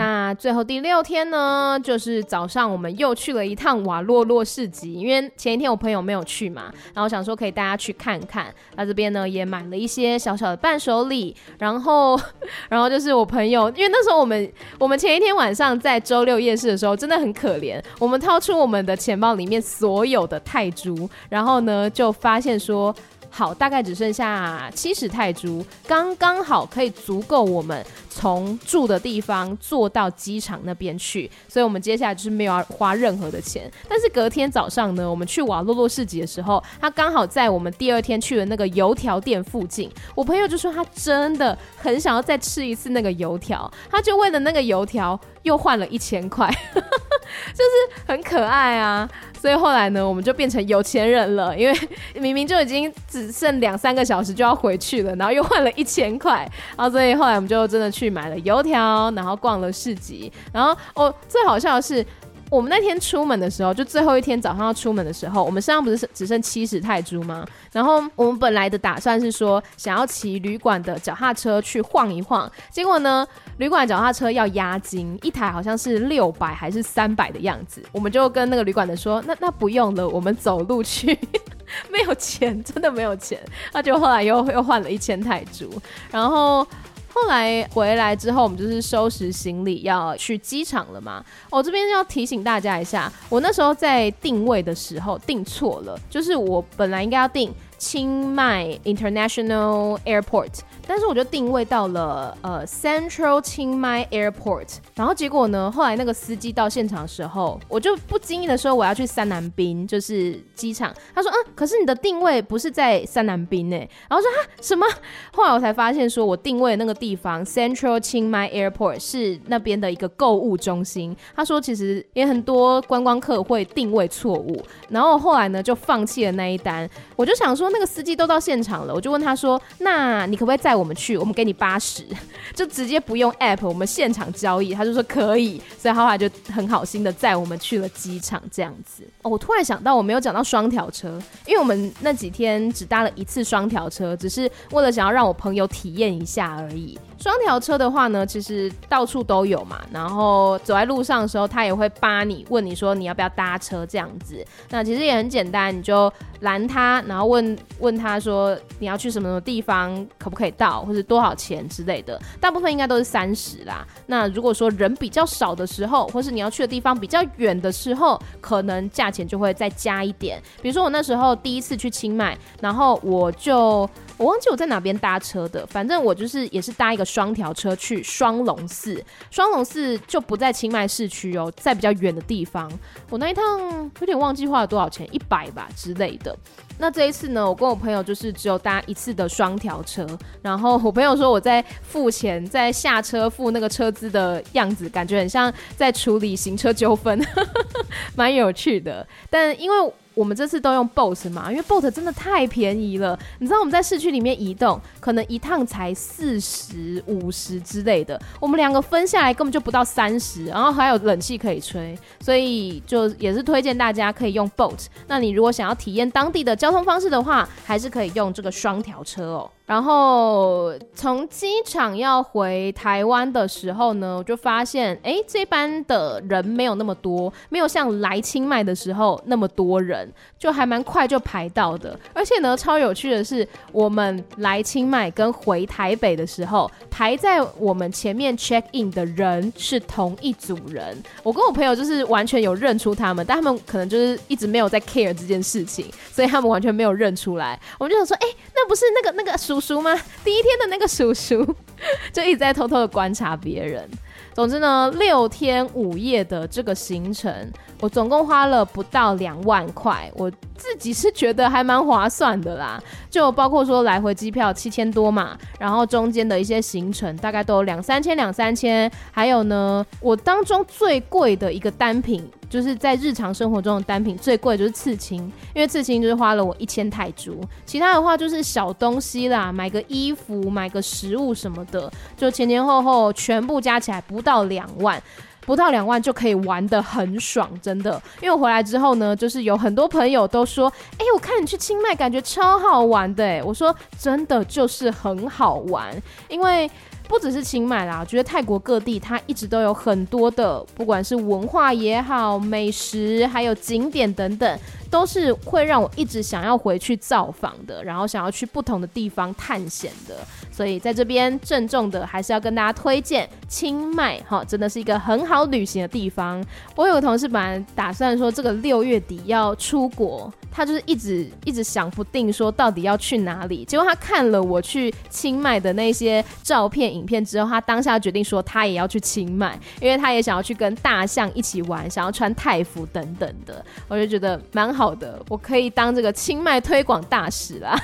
[SPEAKER 1] 那最后第六天呢，就是早上我们又去了一趟瓦洛洛市集，因为前一天我朋友没有去嘛，然后想说可以大家去看看。那这边呢也买了一些小小的伴手礼，然后，然后就是我朋友，因为那时候我们我们前一天晚上在周六夜市的时候真的很可怜，我们掏出我们的钱包里面所有的泰铢，然后呢就发现说。好，大概只剩下七十泰铢，刚刚好可以足够我们从住的地方坐到机场那边去，所以我们接下来就是没有要花任何的钱。但是隔天早上呢，我们去瓦洛洛市集的时候，他刚好在我们第二天去的那个油条店附近，我朋友就说他真的很想要再吃一次那个油条，他就为了那个油条又换了一千块，就是很可爱啊。所以后来呢，我们就变成有钱人了，因为 明明就已经只剩两三个小时就要回去了，然后又换了一千块，然后所以后来我们就真的去买了油条，然后逛了市集，然后哦，最好笑的是。我们那天出门的时候，就最后一天早上要出门的时候，我们身上不是只剩七十泰铢吗？然后我们本来的打算是说，想要骑旅馆的脚踏车去晃一晃。结果呢，旅馆脚踏车要押金，一台好像是六百还是三百的样子。我们就跟那个旅馆的说，那那不用了，我们走路去，没有钱，真的没有钱。那就后来又又换了一千泰铢，然后。后来回来之后，我们就是收拾行李要去机场了嘛。我这边要提醒大家一下，我那时候在定位的时候定错了，就是我本来应该要定清迈 International Airport。但是我就定位到了呃 Central 清迈 Airport，然后结果呢，后来那个司机到现场的时候，我就不经意的说我要去三南滨，就是机场。他说嗯，可是你的定位不是在三南滨呢。然后说啊什么？后来我才发现说我定位的那个地方 Central 清迈 Airport 是那边的一个购物中心。他说其实也很多观光客会定位错误，然后后来呢就放弃了那一单。我就想说那个司机都到现场了，我就问他说，那你可不可以载我？们去，我们给你八十，就直接不用 app，我们现场交易。他就说可以，所以后来就很好心的载我们去了机场，这样子。哦，我突然想到，我没有讲到双条车，因为我们那几天只搭了一次双条车，只是为了想要让我朋友体验一下而已。双条车的话呢，其实到处都有嘛。然后走在路上的时候，他也会扒你，问你说你要不要搭车这样子。那其实也很简单，你就拦他，然后问问他说你要去什么什么地方，可不可以到，或者多少钱之类的。大部分应该都是三十啦。那如果说人比较少的时候，或是你要去的地方比较远的时候，可能价钱就会再加一点。比如说我那时候第一次去清迈，然后我就。我忘记我在哪边搭车的，反正我就是也是搭一个双条车去双龙寺，双龙寺就不在清迈市区哦，在比较远的地方。我那一趟有点忘记花了多少钱，一百吧之类的。那这一次呢，我跟我朋友就是只有搭一次的双条车，然后我朋友说我在付钱，在下车付那个车资的样子，感觉很像在处理行车纠纷，蛮有趣的。但因为我们这次都用 boat 嘛，因为 boat 真的太便宜了。你知道我们在市区里面移动，可能一趟才四十五十之类的，我们两个分下来根本就不到三十，然后还有冷气可以吹，所以就也是推荐大家可以用 boat。那你如果想要体验当地的交通方式的话，还是可以用这个双条车哦。然后从机场要回台湾的时候呢，我就发现，哎，这班的人没有那么多，没有像来清迈的时候那么多人，就还蛮快就排到的。而且呢，超有趣的是，我们来清迈跟回台北的时候，排在我们前面 check in 的人是同一组人。我跟我朋友就是完全有认出他们，但他们可能就是一直没有在 care 这件事情，所以他们完全没有认出来。我们就想说，哎，那不是那个那个叔叔吗？第一天的那个叔叔 就一直在偷偷的观察别人。总之呢，六天五夜的这个行程，我总共花了不到两万块，我自己是觉得还蛮划算的啦。就包括说来回机票七千多嘛，然后中间的一些行程大概都有两三千两三千，还有呢，我当中最贵的一个单品。就是在日常生活中的单品最贵就是刺青，因为刺青就是花了我一千泰铢，其他的话就是小东西啦，买个衣服、买个食物什么的，就前前后后全部加起来不到两万，不到两万就可以玩得很爽，真的。因为我回来之后呢，就是有很多朋友都说，哎，我看你去清迈感觉超好玩的，哎，我说真的就是很好玩，因为。不只是清迈啦，我觉得泰国各地它一直都有很多的，不管是文化也好、美食，还有景点等等，都是会让我一直想要回去造访的，然后想要去不同的地方探险的。所以在这边郑重的还是要跟大家推荐清迈，哈，真的是一个很好旅行的地方。我有个同事本来打算说这个六月底要出国。他就是一直一直想不定，说到底要去哪里。结果他看了我去清迈的那些照片、影片之后，他当下决定说他也要去清迈，因为他也想要去跟大象一起玩，想要穿泰服等等的。我就觉得蛮好的，我可以当这个清迈推广大使啦。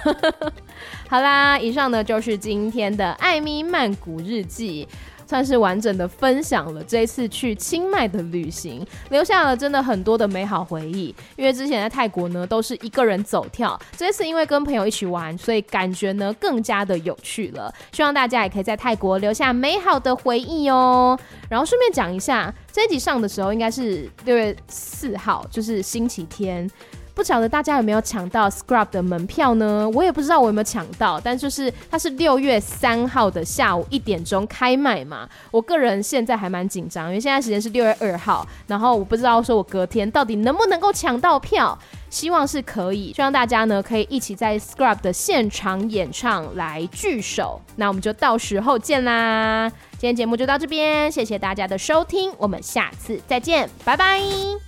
[SPEAKER 1] 好啦，以上呢就是今天的艾米曼谷日记。算是完整的分享了这一次去清迈的旅行，留下了真的很多的美好回忆。因为之前在泰国呢都是一个人走跳，这次因为跟朋友一起玩，所以感觉呢更加的有趣了。希望大家也可以在泰国留下美好的回忆哦。然后顺便讲一下，这一集上的时候应该是六月四号，就是星期天。不晓得大家有没有抢到 Scrub 的门票呢？我也不知道我有没有抢到，但就是它是六月三号的下午一点钟开卖嘛。我个人现在还蛮紧张，因为现在时间是六月二号，然后我不知道说我隔天到底能不能够抢到票，希望是可以。希望大家呢可以一起在 Scrub 的现场演唱来聚首，那我们就到时候见啦。今天节目就到这边，谢谢大家的收听，我们下次再见，拜拜。